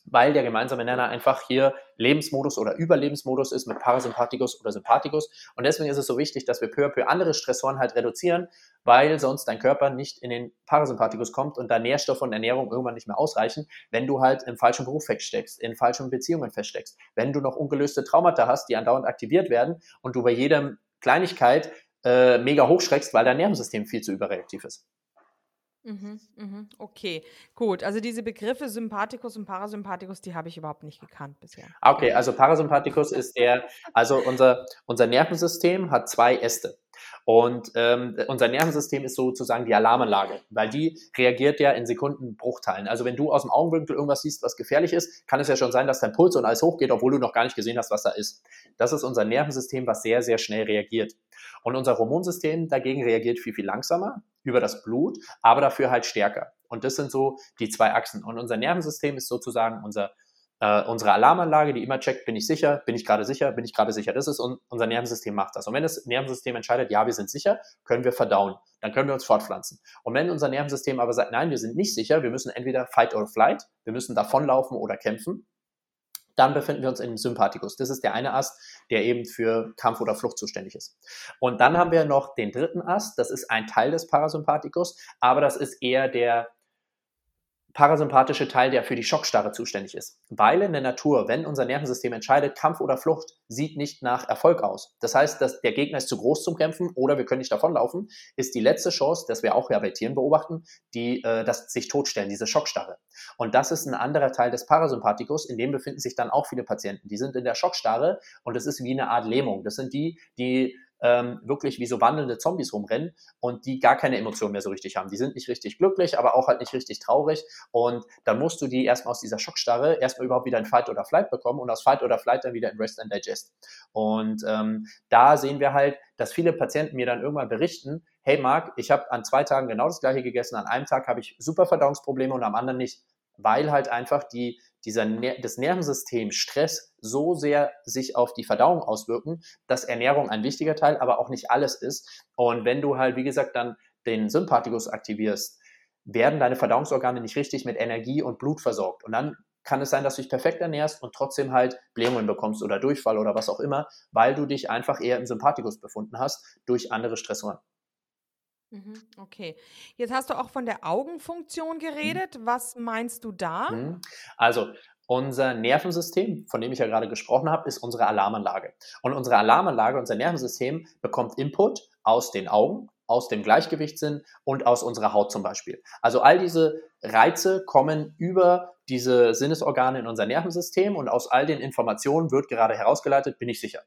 weil der gemeinsame Nenner einfach hier Lebensmodus oder Überlebensmodus ist mit Parasympathikus oder Sympathikus. Und deswegen ist es so wichtig, dass wir peu à peu andere Stressoren halt reduzieren, weil sonst dein Körper nicht in den Parasympathikus kommt und da Nährstoffe und Ernährung irgendwann nicht mehr ausreichen, wenn du halt im falschen Beruf feststeckst, in falschen Beziehungen feststeckst, wenn du noch ungelöste Traumata hast, die andauernd aktiviert werden und du bei jeder Kleinigkeit äh, mega hochschreckst, weil dein Nervensystem viel zu überreaktiv ist. Mhm, mhm. Okay, gut. Also diese Begriffe Sympathikus und Parasympathikus, die habe ich überhaupt nicht gekannt bisher. Ah, okay, also Parasympathikus ist der, also unser, unser Nervensystem hat zwei Äste. Und ähm, unser Nervensystem ist sozusagen die Alarmanlage, weil die reagiert ja in Sekundenbruchteilen. Also wenn du aus dem Augenwinkel irgendwas siehst, was gefährlich ist, kann es ja schon sein, dass dein Puls und alles hochgeht, obwohl du noch gar nicht gesehen hast, was da ist. Das ist unser Nervensystem, was sehr, sehr schnell reagiert. Und unser Hormonsystem dagegen reagiert viel, viel langsamer über das Blut, aber dafür halt stärker. Und das sind so die zwei Achsen. Und unser Nervensystem ist sozusagen unser, äh, unsere Alarmanlage, die immer checkt, bin ich sicher, bin ich gerade sicher, bin ich gerade sicher. Das ist un unser Nervensystem macht das. Und wenn das Nervensystem entscheidet, ja, wir sind sicher, können wir verdauen. Dann können wir uns fortpflanzen. Und wenn unser Nervensystem aber sagt, nein, wir sind nicht sicher, wir müssen entweder fight or flight, wir müssen davonlaufen oder kämpfen, dann befinden wir uns im Sympathikus. Das ist der eine Ast, der eben für Kampf oder Flucht zuständig ist. Und dann haben wir noch den dritten Ast, das ist ein Teil des Parasympathikus, aber das ist eher der parasympathische Teil, der für die Schockstarre zuständig ist. Weil in der Natur, wenn unser Nervensystem entscheidet, Kampf oder Flucht, sieht nicht nach Erfolg aus. Das heißt, dass der Gegner ist zu groß zum Kämpfen oder wir können nicht davonlaufen, ist die letzte Chance, das wir auch ja bei Tieren beobachten, die äh, das sich totstellen, diese Schockstarre. Und das ist ein anderer Teil des Parasympathikus, in dem befinden sich dann auch viele Patienten. Die sind in der Schockstarre und es ist wie eine Art Lähmung. Das sind die, die ähm, wirklich wie so wandelnde Zombies rumrennen und die gar keine Emotionen mehr so richtig haben. Die sind nicht richtig glücklich, aber auch halt nicht richtig traurig. Und dann musst du die erstmal aus dieser Schockstarre erstmal überhaupt wieder in Fight oder Flight bekommen und aus Fight oder Flight dann wieder in Rest and Digest. Und ähm, da sehen wir halt, dass viele Patienten mir dann irgendwann berichten, hey Marc, ich habe an zwei Tagen genau das gleiche gegessen, an einem Tag habe ich super Verdauungsprobleme und am anderen nicht, weil halt einfach die dieser das Nervensystem Stress so sehr sich auf die Verdauung auswirken, dass Ernährung ein wichtiger Teil, aber auch nicht alles ist. Und wenn du halt, wie gesagt, dann den Sympathikus aktivierst, werden deine Verdauungsorgane nicht richtig mit Energie und Blut versorgt. Und dann kann es sein, dass du dich perfekt ernährst und trotzdem halt Blähungen bekommst oder Durchfall oder was auch immer, weil du dich einfach eher im Sympathikus befunden hast durch andere Stressoren. Mhm, okay. Jetzt hast du auch von der Augenfunktion mhm. geredet. Was meinst du da? Mhm. Also, unser Nervensystem, von dem ich ja gerade gesprochen habe, ist unsere Alarmanlage. Und unsere Alarmanlage, unser Nervensystem bekommt Input aus den Augen, aus dem Gleichgewichtssinn und aus unserer Haut zum Beispiel. Also all diese Reize kommen über diese Sinnesorgane in unser Nervensystem und aus all den Informationen wird gerade herausgeleitet, bin ich sicher.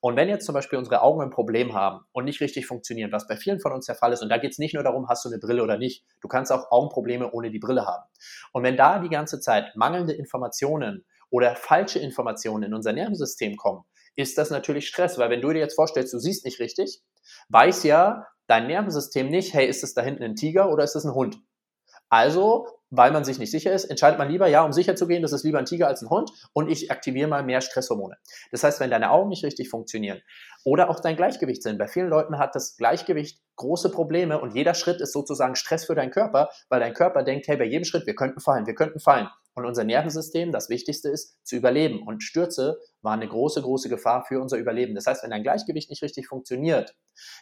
Und wenn jetzt zum Beispiel unsere Augen ein Problem haben und nicht richtig funktionieren, was bei vielen von uns der Fall ist, und da geht es nicht nur darum, hast du eine Brille oder nicht, du kannst auch Augenprobleme ohne die Brille haben. Und wenn da die ganze Zeit mangelnde Informationen oder falsche Informationen in unser Nervensystem kommen, ist das natürlich Stress, weil wenn du dir jetzt vorstellst, du siehst nicht richtig, weiß ja dein Nervensystem nicht, hey, ist es da hinten ein Tiger oder ist es ein Hund? Also, weil man sich nicht sicher ist, entscheidet man lieber, ja, um sicher zu gehen, das ist lieber ein Tiger als ein Hund und ich aktiviere mal mehr Stresshormone. Das heißt, wenn deine Augen nicht richtig funktionieren oder auch dein Gleichgewicht sind, bei vielen Leuten hat das Gleichgewicht große Probleme und jeder Schritt ist sozusagen Stress für deinen Körper, weil dein Körper denkt, hey, bei jedem Schritt, wir könnten fallen, wir könnten fallen. Und unser Nervensystem, das Wichtigste ist, zu überleben. Und Stürze waren eine große, große Gefahr für unser Überleben. Das heißt, wenn dein Gleichgewicht nicht richtig funktioniert,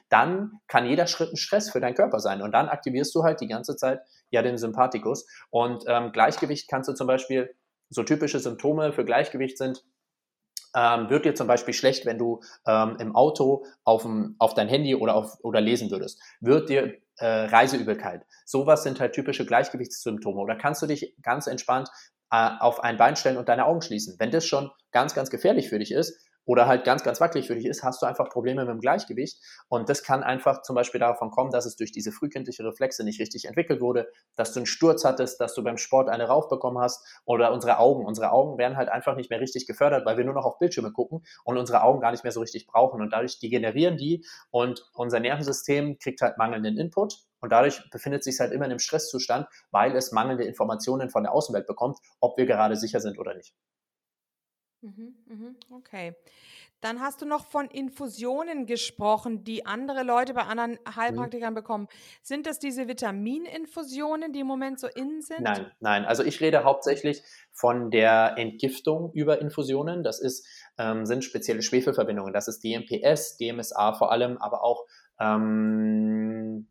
dann kann jeder Schritt ein Stress für deinen Körper sein. Und dann aktivierst du halt die ganze Zeit ja den Sympathikus. Und ähm, Gleichgewicht kannst du zum Beispiel, so typische Symptome für Gleichgewicht sind, ähm, wird dir zum Beispiel schlecht, wenn du ähm, im Auto auf, auf dein Handy oder, auf, oder lesen würdest. Wird dir äh, Reiseübelkeit. Sowas sind halt typische Gleichgewichtssymptome. Oder kannst du dich ganz entspannt äh, auf ein Bein stellen und deine Augen schließen. Wenn das schon ganz, ganz gefährlich für dich ist, oder halt ganz, ganz wackelig für dich ist, hast du einfach Probleme mit dem Gleichgewicht. Und das kann einfach zum Beispiel davon kommen, dass es durch diese frühkindliche Reflexe nicht richtig entwickelt wurde, dass du einen Sturz hattest, dass du beim Sport eine raufbekommen hast oder unsere Augen. Unsere Augen werden halt einfach nicht mehr richtig gefördert, weil wir nur noch auf Bildschirme gucken und unsere Augen gar nicht mehr so richtig brauchen. Und dadurch degenerieren die und unser Nervensystem kriegt halt mangelnden Input. Und dadurch befindet sich halt immer in einem Stresszustand, weil es mangelnde Informationen von der Außenwelt bekommt, ob wir gerade sicher sind oder nicht. Mhm, mhm, okay. Dann hast du noch von Infusionen gesprochen, die andere Leute bei anderen mhm. Heilpraktikern bekommen. Sind das diese Vitamininfusionen, die im Moment so in sind? Nein, nein. Also ich rede hauptsächlich von der Entgiftung über Infusionen. Das ist, ähm, sind spezielle Schwefelverbindungen. Das ist DMPS, DMSA vor allem, aber auch ähm,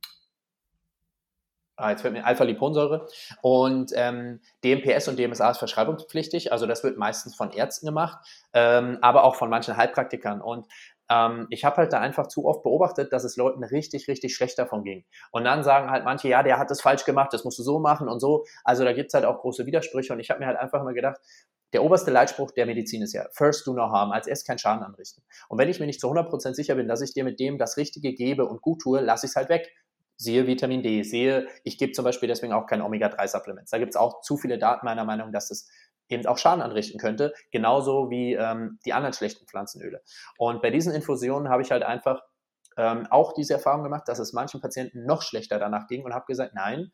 ah, jetzt fällt mir Alpha-Liponsäure. Und ähm, DMPS und DMSA ist verschreibungspflichtig, also das wird meistens von Ärzten gemacht, ähm, aber auch von manchen Heilpraktikern. Und ähm, ich habe halt da einfach zu oft beobachtet, dass es Leuten richtig, richtig schlecht davon ging. Und dann sagen halt manche, ja, der hat das falsch gemacht, das musst du so machen und so. Also da gibt's halt auch große Widersprüche. Und ich habe mir halt einfach immer gedacht, der oberste Leitspruch der Medizin ist ja, first do no harm, als erst keinen Schaden anrichten. Und wenn ich mir nicht zu 100% sicher bin, dass ich dir mit dem das Richtige gebe und gut tue, lasse ich es halt weg. Siehe Vitamin D, sehe, ich gebe zum Beispiel deswegen auch kein Omega-3-Supplements. Da gibt es auch zu viele Daten meiner Meinung, dass das eben auch Schaden anrichten könnte, genauso wie ähm, die anderen schlechten Pflanzenöle. Und bei diesen Infusionen habe ich halt einfach ähm, auch diese Erfahrung gemacht, dass es manchen Patienten noch schlechter danach ging und habe gesagt, nein,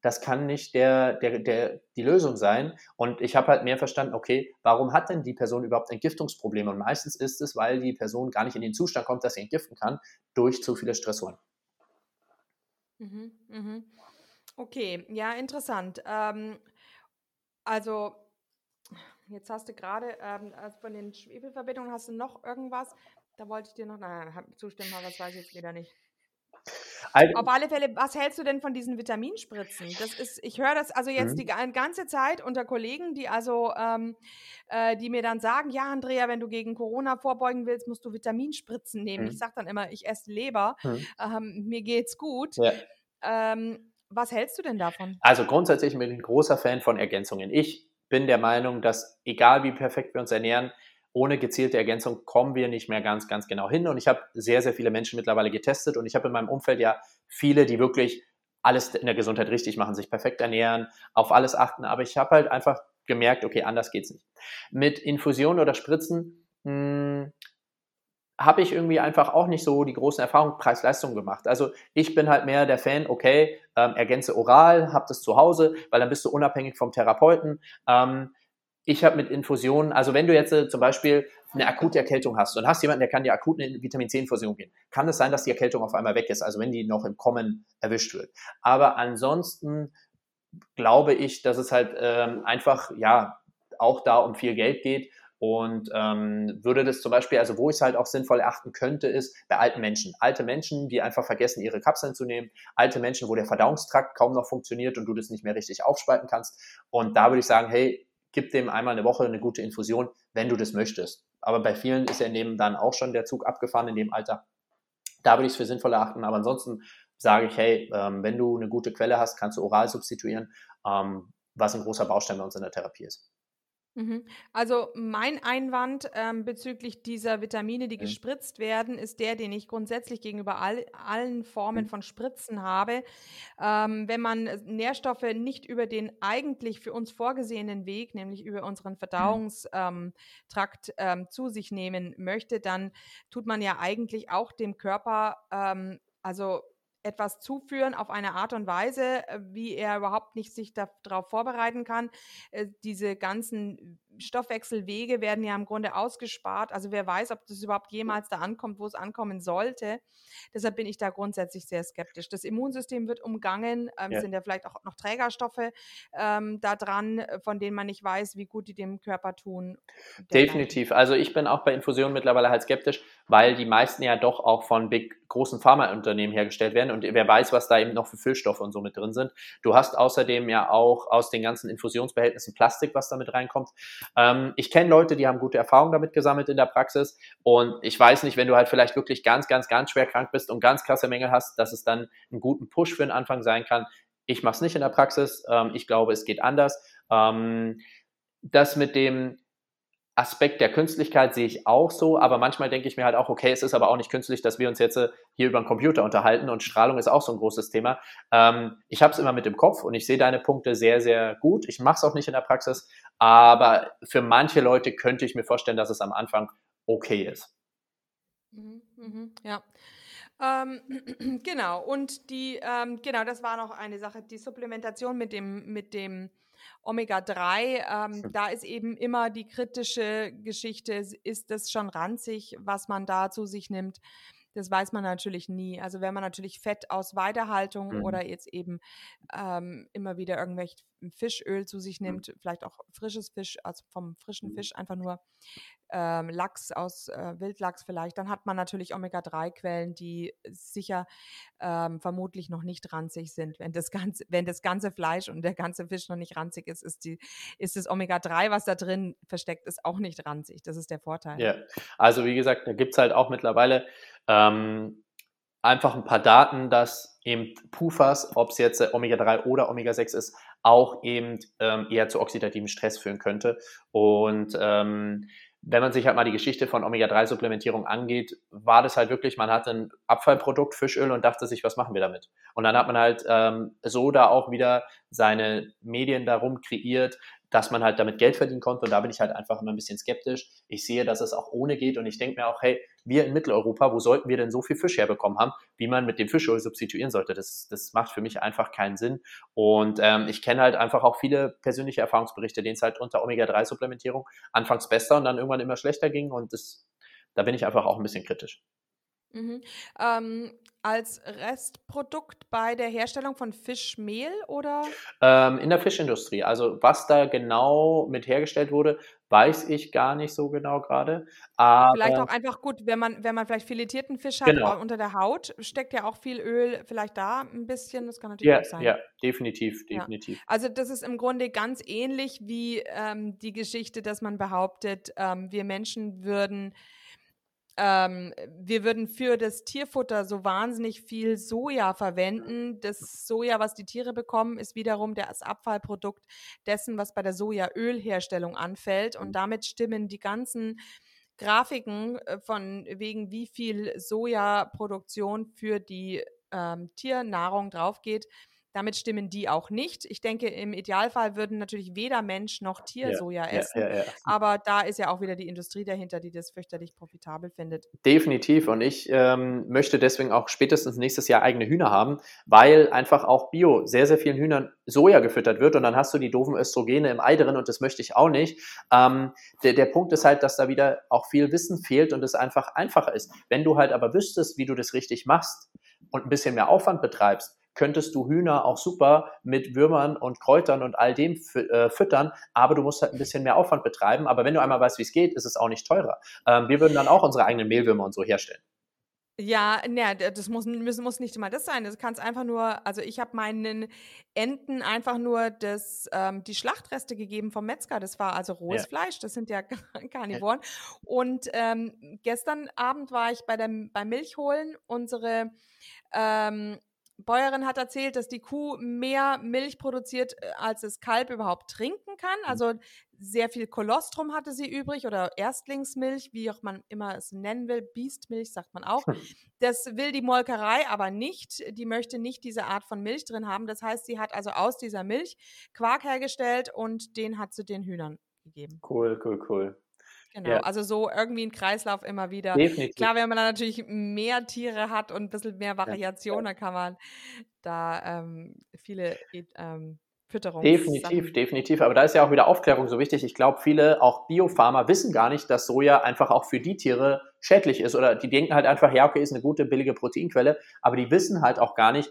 das kann nicht der, der, der, die Lösung sein. Und ich habe halt mehr verstanden, okay, warum hat denn die Person überhaupt Entgiftungsprobleme? Und meistens ist es, weil die Person gar nicht in den Zustand kommt, dass sie entgiften kann, durch zu viele Stressoren. Mhm, mhm. Okay, ja, interessant. Ähm, also, jetzt hast du gerade ähm, von den Schwefelverbindungen hast du noch irgendwas. Da wollte ich dir noch nein, zustimmen, aber das weiß ich jetzt wieder nicht. Also, Auf alle Fälle, was hältst du denn von diesen Vitaminspritzen? Das ist, ich höre das also jetzt mhm. die ganze Zeit unter Kollegen, die also, ähm, äh, die mir dann sagen, ja, Andrea, wenn du gegen Corona vorbeugen willst, musst du Vitaminspritzen nehmen. Mhm. Ich sage dann immer, ich esse Leber, mhm. ähm, mir geht's gut. Ja. Ähm, was hältst du denn davon? Also grundsätzlich bin ich ein großer Fan von Ergänzungen. Ich bin der Meinung, dass egal wie perfekt wir uns ernähren, ohne gezielte Ergänzung kommen wir nicht mehr ganz, ganz genau hin. Und ich habe sehr, sehr viele Menschen mittlerweile getestet und ich habe in meinem Umfeld ja viele, die wirklich alles in der Gesundheit richtig machen, sich perfekt ernähren, auf alles achten. Aber ich habe halt einfach gemerkt, okay, anders geht's nicht. Mit Infusionen oder Spritzen hm, habe ich irgendwie einfach auch nicht so die großen Erfahrungen Preis-Leistung gemacht. Also ich bin halt mehr der Fan, okay, ähm, ergänze oral, hab das zu Hause, weil dann bist du unabhängig vom Therapeuten. Ähm, ich habe mit Infusionen, also wenn du jetzt äh, zum Beispiel eine akute Erkältung hast und hast jemanden, der kann dir akut eine Vitamin C-Infusion geben, kann es sein, dass die Erkältung auf einmal weg ist, also wenn die noch im Kommen erwischt wird. Aber ansonsten glaube ich, dass es halt ähm, einfach, ja, auch da um viel Geld geht und ähm, würde das zum Beispiel, also wo ich es halt auch sinnvoll erachten könnte, ist bei alten Menschen. Alte Menschen, die einfach vergessen, ihre Kapseln zu nehmen. Alte Menschen, wo der Verdauungstrakt kaum noch funktioniert und du das nicht mehr richtig aufspalten kannst. Und da würde ich sagen, hey, gib dem einmal eine Woche eine gute Infusion, wenn du das möchtest. Aber bei vielen ist ja in dann auch schon der Zug abgefahren in dem Alter. Da würde ich es für sinnvoll erachten. Aber ansonsten sage ich, hey, ähm, wenn du eine gute Quelle hast, kannst du oral substituieren, ähm, was ein großer Baustein bei uns in der Therapie ist. Mhm. Also mein Einwand ähm, bezüglich dieser Vitamine, die mhm. gespritzt werden, ist der, den ich grundsätzlich gegenüber all, allen Formen von Spritzen habe. Ähm, wenn man Nährstoffe nicht über den eigentlich für uns vorgesehenen Weg, nämlich über unseren mhm. Verdauungstrakt ähm, zu sich nehmen möchte, dann tut man ja eigentlich auch dem Körper, ähm, also etwas zuführen auf eine Art und Weise, äh, wie er überhaupt nicht sich darauf vorbereiten kann. Äh, diese ganzen Stoffwechselwege werden ja im Grunde ausgespart. Also wer weiß, ob das überhaupt jemals da ankommt, wo es ankommen sollte. Deshalb bin ich da grundsätzlich sehr skeptisch. Das Immunsystem wird umgangen, ähm, ja. sind ja vielleicht auch noch Trägerstoffe ähm, da dran, von denen man nicht weiß, wie gut die dem Körper tun. Definitiv. Also ich bin auch bei Infusionen mittlerweile halt skeptisch, weil die meisten ja doch auch von big großen Pharmaunternehmen hergestellt werden und wer weiß, was da eben noch für Füllstoffe und so mit drin sind. Du hast außerdem ja auch aus den ganzen Infusionsbehältnissen Plastik, was da mit reinkommt. Ähm, ich kenne Leute, die haben gute Erfahrungen damit gesammelt in der Praxis und ich weiß nicht, wenn du halt vielleicht wirklich ganz, ganz, ganz schwer krank bist und ganz krasse Mängel hast, dass es dann einen guten Push für den Anfang sein kann. Ich mache es nicht in der Praxis. Ähm, ich glaube, es geht anders. Ähm, das mit dem Aspekt der Künstlichkeit sehe ich auch so, aber manchmal denke ich mir halt auch, okay, es ist aber auch nicht künstlich, dass wir uns jetzt äh, hier über einen Computer unterhalten und Strahlung ist auch so ein großes Thema. Ähm, ich habe es immer mit dem Kopf und ich sehe deine Punkte sehr, sehr gut. Ich mache es auch nicht in der Praxis, aber für manche Leute könnte ich mir vorstellen, dass es am Anfang okay ist. Mhm, mhm, ja. Ähm, (clears throat) genau, und die, ähm, genau, das war noch eine Sache, die Supplementation mit dem, mit dem Omega-3, ähm, da ist eben immer die kritische Geschichte, ist das schon ranzig, was man da zu sich nimmt? Das weiß man natürlich nie. Also wenn man natürlich Fett aus Weiterhaltung mhm. oder jetzt eben ähm, immer wieder irgendwelche Fischöl zu sich mhm. nimmt, vielleicht auch frisches Fisch, also vom frischen mhm. Fisch einfach nur ähm, Lachs aus äh, Wildlachs vielleicht, dann hat man natürlich Omega-3-Quellen, die sicher ähm, vermutlich noch nicht ranzig sind. Wenn das, ganze, wenn das ganze Fleisch und der ganze Fisch noch nicht ranzig ist, ist, die, ist das Omega-3, was da drin versteckt ist, auch nicht ranzig. Das ist der Vorteil. Ja, also wie gesagt, da gibt es halt auch mittlerweile ähm, einfach ein paar Daten, dass eben PUFAs, ob es jetzt Omega-3 oder Omega-6 ist, auch eben ähm, eher zu oxidativem Stress führen könnte. Und ähm, wenn man sich halt mal die Geschichte von Omega-3-Supplementierung angeht, war das halt wirklich, man hatte ein Abfallprodukt, Fischöl und dachte sich, was machen wir damit? Und dann hat man halt ähm, so da auch wieder seine Medien darum kreiert, dass man halt damit Geld verdienen konnte. Und da bin ich halt einfach immer ein bisschen skeptisch. Ich sehe, dass es auch ohne geht und ich denke mir auch, hey, wir in Mitteleuropa, wo sollten wir denn so viel Fisch herbekommen haben, wie man mit dem Fischöl substituieren sollte? Das, das macht für mich einfach keinen Sinn. Und ähm, ich kenne halt einfach auch viele persönliche Erfahrungsberichte, denen es halt unter Omega-3-Supplementierung anfangs besser und dann irgendwann immer schlechter ging. Und das, da bin ich einfach auch ein bisschen kritisch. Mhm. Ähm, als Restprodukt bei der Herstellung von Fischmehl oder? Ähm, in der Fischindustrie. Also was da genau mit hergestellt wurde, weiß ich gar nicht so genau gerade. Vielleicht auch einfach gut, wenn man, wenn man vielleicht filetierten Fisch hat genau. unter der Haut, steckt ja auch viel Öl vielleicht da ein bisschen. Das kann natürlich ja, auch sein. Ja, definitiv, definitiv. Ja. Also das ist im Grunde ganz ähnlich wie ähm, die Geschichte, dass man behauptet, ähm, wir Menschen würden ähm, wir würden für das Tierfutter so wahnsinnig viel Soja verwenden. Das Soja, was die Tiere bekommen, ist wiederum das Abfallprodukt dessen, was bei der Sojaölherstellung anfällt. Und damit stimmen die ganzen Grafiken äh, von wegen, wie viel Sojaproduktion für die ähm, Tiernahrung draufgeht, damit stimmen die auch nicht. Ich denke, im Idealfall würden natürlich weder Mensch noch Tier ja, Soja essen. Ja, ja, aber da ist ja auch wieder die Industrie dahinter, die das fürchterlich profitabel findet. Definitiv. Und ich ähm, möchte deswegen auch spätestens nächstes Jahr eigene Hühner haben, weil einfach auch Bio sehr, sehr vielen Hühnern Soja gefüttert wird. Und dann hast du die doofen Östrogene im Ei drin und das möchte ich auch nicht. Ähm, der, der Punkt ist halt, dass da wieder auch viel Wissen fehlt und es einfach einfacher ist. Wenn du halt aber wüsstest, wie du das richtig machst und ein bisschen mehr Aufwand betreibst, könntest du Hühner auch super mit Würmern und Kräutern und all dem äh, füttern, aber du musst halt ein bisschen mehr Aufwand betreiben. Aber wenn du einmal weißt, wie es geht, ist es auch nicht teurer. Ähm, wir würden dann auch unsere eigenen Mehlwürmer und so herstellen. Ja, ne, das muss, muss nicht mal das sein. Das kann es einfach nur, also ich habe meinen Enten einfach nur das, ähm, die Schlachtreste gegeben vom Metzger. Das war also rohes ja. Fleisch, das sind ja (laughs) Karnivoren. Und ähm, gestern Abend war ich bei dem, beim Milchholen. Unsere ähm, Bäuerin hat erzählt, dass die Kuh mehr Milch produziert, äh, als das Kalb überhaupt trinken kann. Mhm. Also sehr viel Kolostrum hatte sie übrig oder Erstlingsmilch, wie auch man immer es nennen will. Biestmilch sagt man auch. Das will die Molkerei aber nicht. Die möchte nicht diese Art von Milch drin haben. Das heißt, sie hat also aus dieser Milch Quark hergestellt und den hat sie den Hühnern gegeben. Cool, cool, cool. Genau, ja. also so irgendwie ein Kreislauf immer wieder. Definitiv. Klar, wenn man dann natürlich mehr Tiere hat und ein bisschen mehr Variation, ja. dann kann man da ähm, viele ähm, Fütterung. Definitiv, definitiv. Aber da ist ja auch wieder Aufklärung so wichtig. Ich glaube, viele, auch Biofarmer, wissen gar nicht, dass Soja einfach auch für die Tiere schädlich ist. Oder die denken halt einfach, ja, okay, ist eine gute, billige Proteinquelle. Aber die wissen halt auch gar nicht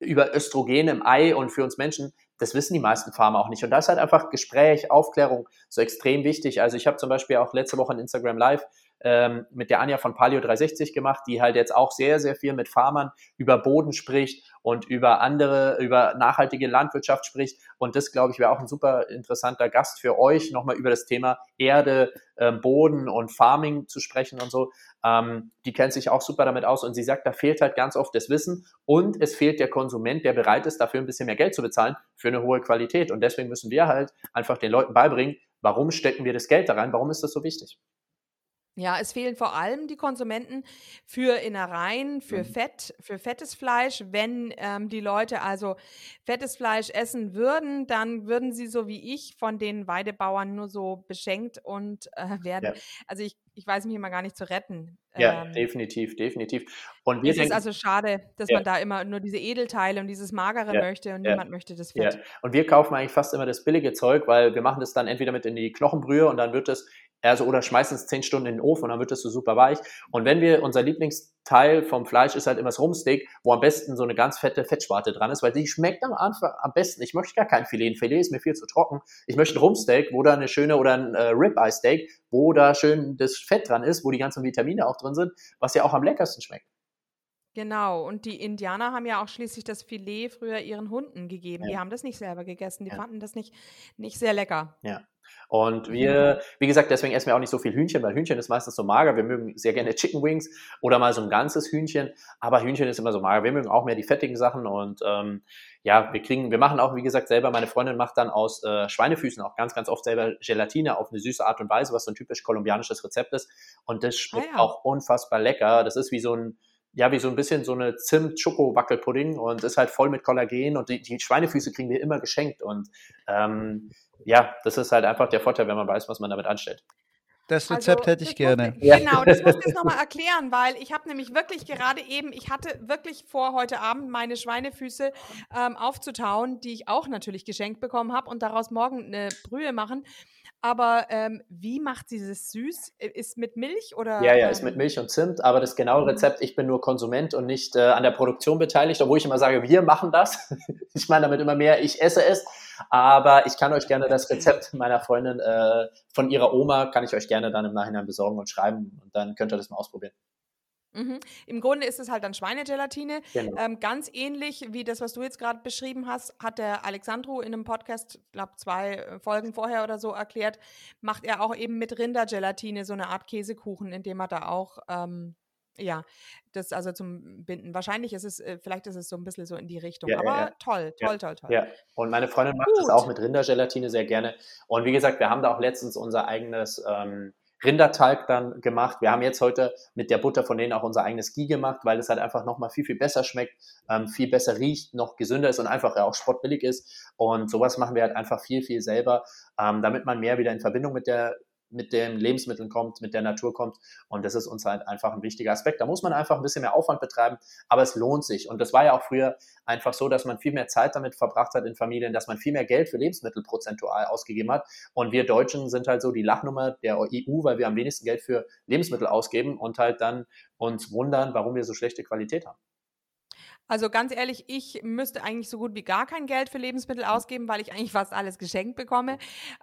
über Östrogen im Ei und für uns Menschen, das wissen die meisten Farmer auch nicht. Und da ist halt einfach Gespräch, Aufklärung so extrem wichtig. Also ich habe zum Beispiel auch letzte Woche in Instagram Live ähm, mit der Anja von Palio 360 gemacht, die halt jetzt auch sehr, sehr viel mit Farmern über Boden spricht und über andere, über nachhaltige Landwirtschaft spricht. Und das, glaube ich, wäre auch ein super interessanter Gast für euch, nochmal über das Thema Erde, äh, Boden und Farming zu sprechen und so. Ähm, die kennt sich auch super damit aus und sie sagt, da fehlt halt ganz oft das Wissen und es fehlt der Konsument, der bereit ist, dafür ein bisschen mehr Geld zu bezahlen für eine hohe Qualität. Und deswegen müssen wir halt einfach den Leuten beibringen, warum stecken wir das Geld da rein, warum ist das so wichtig. Ja, es fehlen vor allem die Konsumenten für Innereien, für mhm. Fett, für fettes Fleisch. Wenn ähm, die Leute also fettes Fleisch essen würden, dann würden sie so wie ich von den Weidebauern nur so beschenkt und äh, (laughs) werden. Ja. Also ich, ich weiß mich immer gar nicht zu retten. Ja, ähm, definitiv, definitiv. Und wir es denken, ist also schade, dass ja. man da immer nur diese Edelteile und dieses Magere ja. möchte und niemand möchte das Fett. Und wir kaufen eigentlich fast immer das billige Zeug, weil wir machen das dann entweder mit in die Knochenbrühe und dann wird es also oder schmeißen es zehn Stunden in den Ofen und dann wird es so super weich. Und wenn wir, unser Lieblingsteil vom Fleisch ist halt immer das Rumsteak, wo am besten so eine ganz fette Fettsparte dran ist, weil die schmeckt am Anfang am besten. Ich möchte gar kein Filet. Ein Filet ist mir viel zu trocken. Ich möchte ein Rumsteak, wo da eine schöne oder ein äh, Ribeye Steak, wo da schön das Fett dran ist, wo die ganzen Vitamine auch drin sind, was ja auch am leckersten schmeckt. Genau, und die Indianer haben ja auch schließlich das Filet früher ihren Hunden gegeben. Ja. Die haben das nicht selber gegessen, die ja. fanden das nicht, nicht sehr lecker. Ja. Und wir, wie gesagt, deswegen essen wir auch nicht so viel Hühnchen, weil Hühnchen ist meistens so mager. Wir mögen sehr gerne Chicken Wings oder mal so ein ganzes Hühnchen, aber Hühnchen ist immer so mager. Wir mögen auch mehr die fettigen Sachen und ähm, ja, wir kriegen, wir machen auch, wie gesagt, selber, meine Freundin macht dann aus äh, Schweinefüßen auch ganz, ganz oft selber Gelatine auf eine süße Art und Weise, was so ein typisch kolumbianisches Rezept ist. Und das schmeckt ah, ja. auch unfassbar lecker. Das ist wie so ein, ja, wie so ein bisschen so eine Zimt-Schoko-Wackelpudding und ist halt voll mit Kollagen und die, die Schweinefüße kriegen wir immer geschenkt und ähm, ja, das ist halt einfach der Vorteil, wenn man weiß, was man damit anstellt. Das also, Rezept also, hätte ich gerne. Muss, genau, das muss ich jetzt nochmal (laughs) erklären, weil ich habe nämlich wirklich gerade eben, ich hatte wirklich vor, heute Abend meine Schweinefüße ähm, aufzutauen, die ich auch natürlich geschenkt bekommen habe und daraus morgen eine Brühe machen. Aber ähm, wie macht sie das süß? Ist mit Milch oder? Ja, ja, ist mit ähm Milch und Zimt, aber das genaue mhm. Rezept, ich bin nur Konsument und nicht äh, an der Produktion beteiligt, obwohl ich immer sage, wir machen das. (laughs) ich meine damit immer mehr, ich esse es. Aber ich kann euch gerne das Rezept meiner Freundin äh, von ihrer Oma, kann ich euch gerne dann im Nachhinein besorgen und schreiben und dann könnt ihr das mal ausprobieren. Mhm. Im Grunde ist es halt dann Schweinegelatine. Genau. Ähm, ganz ähnlich wie das, was du jetzt gerade beschrieben hast, hat der Alexandro in einem Podcast, glaube zwei äh, Folgen vorher oder so erklärt, macht er auch eben mit Rindergelatine so eine Art Käsekuchen, indem er da auch ähm, ja, das also zum Binden. Wahrscheinlich ist es, äh, vielleicht ist es so ein bisschen so in die Richtung. Ja, Aber ja, ja. toll, toll, toll, toll. Ja, und meine Freundin macht Gut. das auch mit Rindergelatine sehr gerne. Und wie gesagt, wir haben da auch letztens unser eigenes ähm, Rindertalg dann gemacht. Wir haben jetzt heute mit der Butter von denen auch unser eigenes Ghee gemacht, weil es halt einfach nochmal viel, viel besser schmeckt, ähm, viel besser riecht, noch gesünder ist und einfach auch sportbillig ist. Und sowas machen wir halt einfach viel, viel selber, ähm, damit man mehr wieder in Verbindung mit der mit den Lebensmitteln kommt, mit der Natur kommt. Und das ist uns halt einfach ein wichtiger Aspekt. Da muss man einfach ein bisschen mehr Aufwand betreiben, aber es lohnt sich. Und das war ja auch früher einfach so, dass man viel mehr Zeit damit verbracht hat in Familien, dass man viel mehr Geld für Lebensmittel prozentual ausgegeben hat. Und wir Deutschen sind halt so die Lachnummer der EU, weil wir am wenigsten Geld für Lebensmittel ausgeben und halt dann uns wundern, warum wir so schlechte Qualität haben. Also ganz ehrlich, ich müsste eigentlich so gut wie gar kein Geld für Lebensmittel ausgeben, weil ich eigentlich fast alles geschenkt bekomme.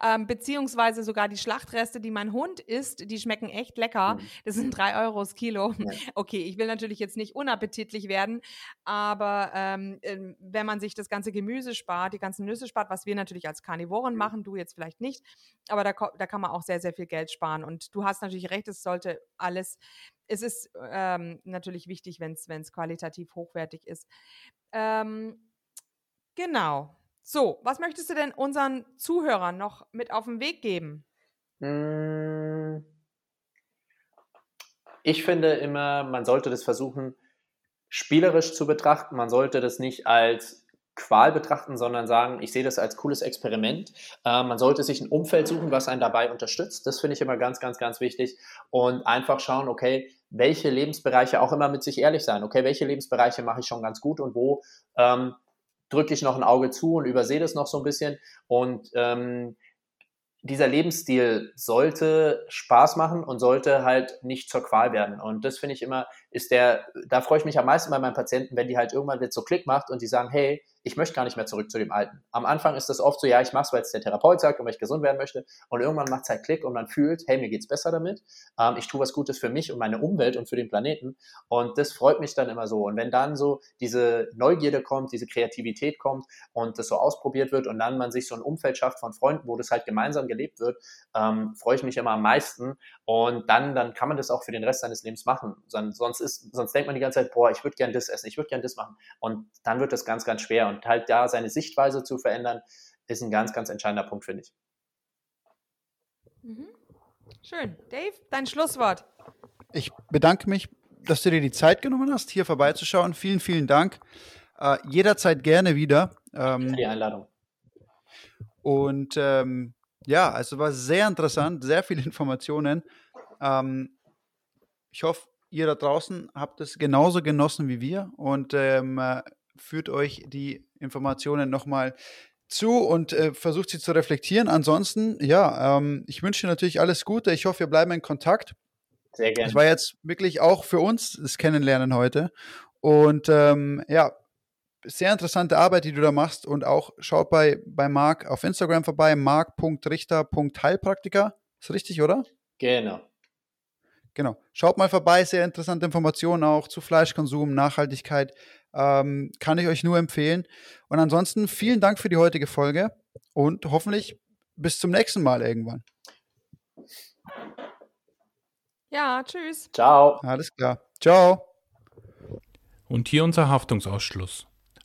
Ähm, beziehungsweise sogar die Schlachtreste, die mein Hund isst, die schmecken echt lecker. Mhm. Das sind drei Euro das Kilo. Okay, ich will natürlich jetzt nicht unappetitlich werden, aber ähm, ähm, wenn man sich das ganze Gemüse spart, die ganzen Nüsse spart, was wir natürlich als Karnivoren machen, du jetzt vielleicht nicht, aber da, da kann man auch sehr, sehr viel Geld sparen. Und du hast natürlich recht, es sollte alles es ist ähm, natürlich wichtig, wenn es qualitativ hochwertig ist. Ähm, genau. So, was möchtest du denn unseren Zuhörern noch mit auf den Weg geben? Hm. Ich finde immer, man sollte das versuchen, spielerisch zu betrachten. Man sollte das nicht als Qual betrachten, sondern sagen, ich sehe das als cooles Experiment. Äh, man sollte sich ein Umfeld suchen, was einen dabei unterstützt. Das finde ich immer ganz, ganz, ganz wichtig. Und einfach schauen, okay, welche Lebensbereiche auch immer mit sich ehrlich sein. Okay, welche Lebensbereiche mache ich schon ganz gut und wo ähm, drücke ich noch ein Auge zu und übersehe das noch so ein bisschen. Und ähm, dieser Lebensstil sollte Spaß machen und sollte halt nicht zur Qual werden. Und das finde ich immer, ist der, da freue ich mich am meisten bei meinen Patienten, wenn die halt irgendwann jetzt so Klick macht und die sagen, hey, ich möchte gar nicht mehr zurück zu dem Alten. Am Anfang ist das oft so, ja, ich mache es, weil es der Therapeut sagt und weil ich gesund werden möchte. Und irgendwann macht es halt Klick und man fühlt, hey, mir geht es besser damit. Ähm, ich tue was Gutes für mich und meine Umwelt und für den Planeten. Und das freut mich dann immer so. Und wenn dann so diese Neugierde kommt, diese Kreativität kommt und das so ausprobiert wird und dann man sich so ein Umfeld schafft von Freunden, wo das halt gemeinsam gelebt wird, ähm, freue ich mich immer am meisten. Und dann, dann kann man das auch für den Rest seines Lebens machen. Sonst, ist, sonst denkt man die ganze Zeit, boah, ich würde gern das essen, ich würde gern das machen. Und dann wird das ganz, ganz schwer. Und halt da seine Sichtweise zu verändern, ist ein ganz, ganz entscheidender Punkt, finde ich. Mhm. Schön. Dave, dein Schlusswort. Ich bedanke mich, dass du dir die Zeit genommen hast, hier vorbeizuschauen. Vielen, vielen Dank. Äh, jederzeit gerne wieder. Ähm, die Einladung. Und ähm, ja, also war sehr interessant, sehr viele (laughs) Informationen. Ähm, ich hoffe, ihr da draußen habt es genauso genossen wie wir und ähm, äh, führt euch die Informationen nochmal zu und äh, versucht sie zu reflektieren. Ansonsten, ja, ähm, ich wünsche natürlich alles Gute. Ich hoffe, wir bleiben in Kontakt. Sehr gerne. Das war jetzt wirklich auch für uns das Kennenlernen heute. Und ähm, ja, sehr interessante Arbeit, die du da machst. Und auch schaut bei, bei Marc auf Instagram vorbei, marc.richter.heilpraktiker. Ist richtig, oder? Genau. Genau. Schaut mal vorbei, sehr interessante Informationen auch zu Fleischkonsum, Nachhaltigkeit. Ähm, kann ich euch nur empfehlen. Und ansonsten vielen Dank für die heutige Folge und hoffentlich bis zum nächsten Mal irgendwann. Ja, tschüss. Ciao. Alles klar. Ciao. Und hier unser Haftungsausschluss.